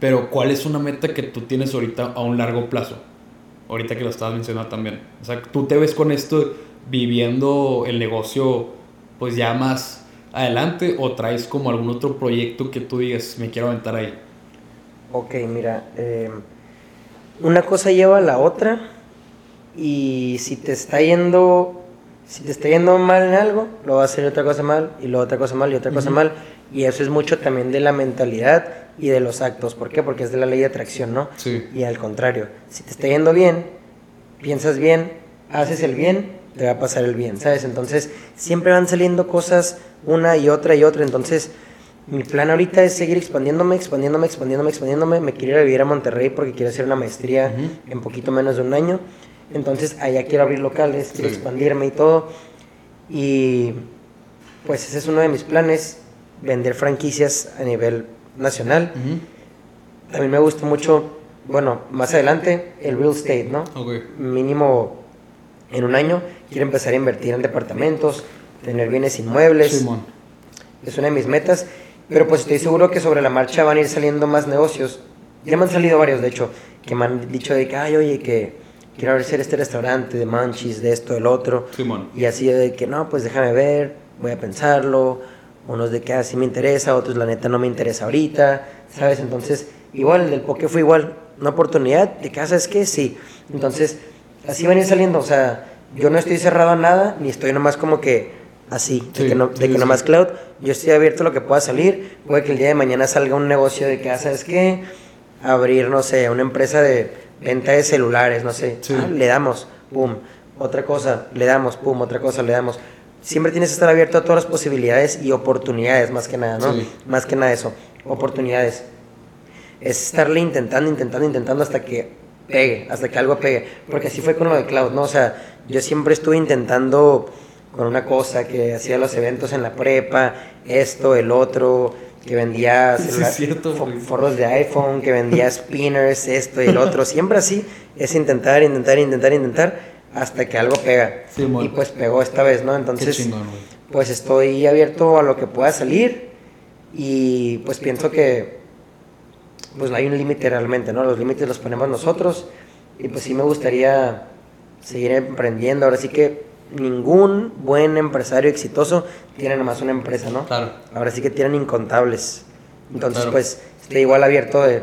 Pero ¿cuál es una meta que tú tienes ahorita a un largo plazo? Ahorita que lo estabas mencionando también. O sea, tú te ves con esto viviendo el negocio pues ya más adelante o traes como algún otro proyecto que tú digas, me quiero aventar ahí? Ok, mira, eh, una cosa lleva a la otra y si te está yendo, si te está yendo mal en algo, lo vas a hacer otra cosa mal y luego otra cosa mal y otra cosa uh -huh. mal y eso es mucho también de la mentalidad y de los actos. ¿Por qué? Porque es de la ley de atracción, ¿no? Sí. Y al contrario, si te está yendo bien, piensas bien, haces el bien, te va a pasar el bien, ¿sabes? Entonces, siempre van saliendo cosas una y otra y otra. Entonces, mi plan ahorita es seguir expandiéndome, expandiéndome, expandiéndome, expandiéndome. Me quiero ir a vivir a Monterrey porque quiero hacer una maestría uh -huh. en poquito menos de un año. Entonces, allá quiero abrir locales, quiero sí. expandirme y todo. Y pues ese es uno de mis planes, vender franquicias a nivel nacional. Uh -huh. También me gusta mucho, bueno, más adelante, el real estate, ¿no? Okay. Mínimo en un año quiero empezar a invertir en departamentos, tener bienes inmuebles. Simón. Es una de mis metas, pero pues estoy seguro que sobre la marcha van a ir saliendo más negocios. Ya me han salido varios, de hecho, que me han dicho de que, ay, oye, que quiero abrir este restaurante de manchis, de esto, del otro. Simón. Y así de que, no, pues déjame ver, voy a pensarlo. Unos de que así me interesa, otros la neta no me interesa ahorita, ¿sabes? Entonces, igual, el del poke fue igual, una oportunidad de casa es que sí. Entonces, así van a ir saliendo, o sea, yo no estoy cerrado a nada, ni estoy nomás como que así, Sí, de que, no, de sí, que sí. nomás cloud, yo estoy abierto a lo que pueda salir, puede que el día de mañana salga un negocio de que, ah, ¿sabes qué? Abrir, no sé, una empresa de venta de celulares, no sé. Ah, le damos, pum, otra cosa, le damos, pum, otra cosa, le damos. Siempre tienes que estar abierto a todas las posibilidades y oportunidades, más que nada, ¿no? Más que nada eso, oportunidades. Es estarle intentando, intentando, intentando hasta que pegue, hasta que algo pegue. Porque así fue con lo de Cloud, ¿no? O sea, yo siempre estuve intentando con una cosa que hacía los eventos en la prepa, esto, el otro, que vendía Sí, cierto, forros de iPhone, que vendía spinners, esto y el otro. Siempre así, es intentar, intentar, intentar, intentar, hasta que algo pega. Sí, y pues pegó esta vez, ¿no? Entonces, chingón, pues estoy abierto a lo que pueda salir y pues pienso que pues no hay un límite realmente, ¿no? Los límites los ponemos nosotros y pues sí me gustaría seguir emprendiendo. Ahora sí que ningún buen empresario exitoso tiene nomás una empresa, ¿no? Claro. Ahora sí que tienen incontables. Entonces Claro. pues estoy igual abierto de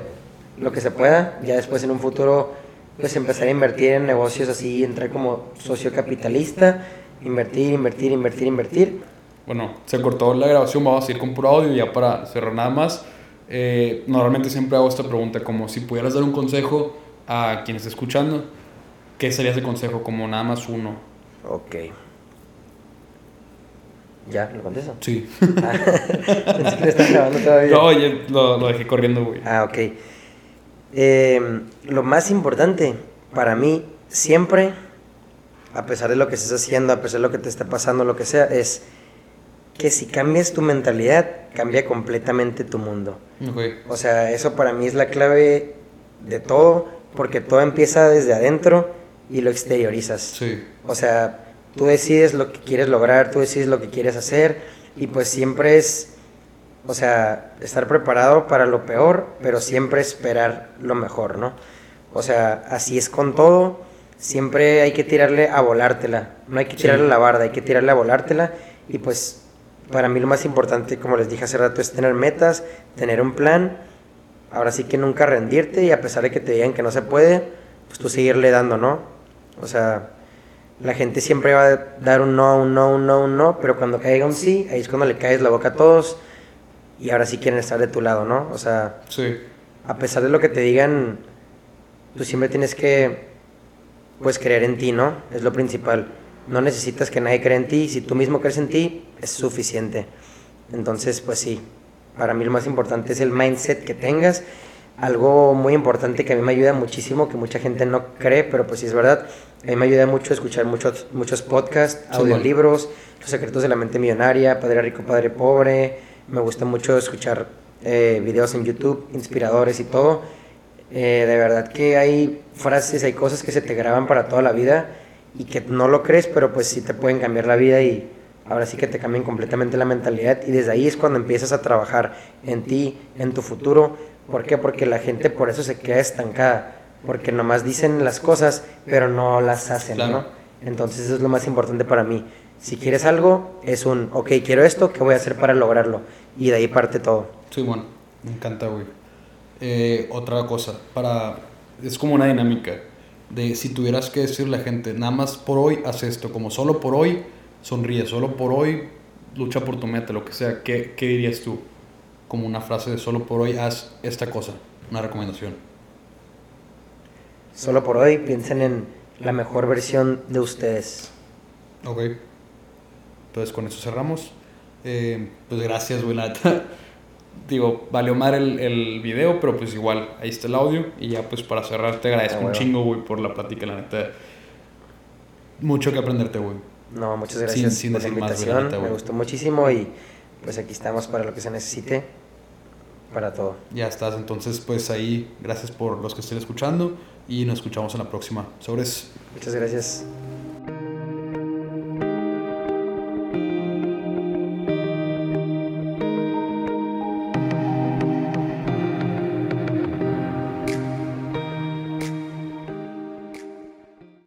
lo que se pueda. Ya después en un futuro pues empezar a invertir en negocios así, entrar como socio capitalista, invertir, invertir, invertir, invertir. Bueno, se cortó la grabación, vamos a ir con puro audio ya para cerrar nada más. Eh, normalmente siempre hago esta pregunta, como si pudieras dar un consejo a quien esté escuchando, ¿qué sería ese consejo? Como nada más uno. Ok. ¿Ya? ¿Lo contesto? Sí. Ah, pensé que lo estás grabando todavía. No, ya lo, lo dejé corriendo, güey. Ah, ok. Eh, lo más importante para mí, siempre, a pesar de lo que estés haciendo, a pesar de lo que te esté pasando, lo que sea, es que si cambias tu mentalidad, cambia completamente tu mundo. Ok. O sea, eso para mí es la clave de todo, porque todo empieza desde adentro y lo exteriorizas. Sí. O sea, tú decides lo que quieres lograr, tú decides lo que quieres hacer y pues siempre es, o sea, estar preparado para lo peor, pero siempre esperar lo mejor, ¿no? O sea, así es con todo, siempre hay que tirarle a volártela, no hay que tirarle a la barda, hay que tirarle a volártela y pues para mí lo más importante, como les dije hace rato, es tener metas, tener un plan, ahora sí que nunca rendirte y a pesar de que te digan que no se puede, pues tú seguirle dando, ¿no? O sea, la gente siempre va a dar un no, un no, un no, un no, pero cuando caiga un sí, ahí es cuando le caes la boca a todos y ahora sí quieren estar de tu lado, ¿no? O sea, Sí. a pesar de lo que te digan, tú siempre tienes que, pues, creer en ti, ¿no? Es lo principal. No necesitas que nadie crea en ti, si tú mismo crees en ti, es suficiente. Entonces, pues sí, para mí lo más importante es el mindset que tengas. Algo muy importante que a mí me ayuda muchísimo, que mucha gente no cree, pero pues sí es verdad. A mí me ayuda mucho escuchar muchos, muchos podcasts, Sí, audiolibros, Los secretos de la mente millonaria, Padre rico, Padre pobre. Me gusta mucho escuchar eh, videos en YouTube, inspiradores y todo. Eh, de verdad que hay frases, hay cosas que se te graban para toda la vida y que no lo crees, pero pues sí te pueden cambiar la vida y ahora sí que te cambian completamente la mentalidad y desde ahí es cuando empiezas a trabajar en ti, en tu futuro. ¿Por qué? Porque la gente por eso se queda estancada, porque nomás dicen las cosas, pero no las hacen. ¿no? Entonces eso es lo más importante para mí. Si quieres algo, es un, ok, quiero esto, ¿qué voy a hacer para lograrlo? Y de ahí parte todo. Sí, bueno, me encanta, güey. Eh, otra cosa, para... Es como una dinámica de si tuvieras que decirle a la gente, nada más por hoy haz esto, como solo por hoy sonríe, solo por hoy lucha por tu meta, lo que sea, ¿qué, qué dirías tú? Como una frase de solo por hoy haz esta cosa, una recomendación. Solo por hoy piensen en la mejor versión de ustedes. Ok. Entonces con eso cerramos. Eh, pues gracias, neta. Digo, valió mal el, el video, pero pues igual, ahí está el audio. Y ya pues para cerrar te agradezco Ah, un bueno. chingo, güey, por la plática, la neta. Mucho que aprenderte, güey. No, muchas Sin- gracias sin por la decir más, la invitación. neta, Me güey. gustó muchísimo y pues aquí estamos para lo que se necesite, para todo. Ya estás, entonces pues ahí, gracias por los que estén escuchando y nos escuchamos en la próxima. Sobres. Muchas gracias.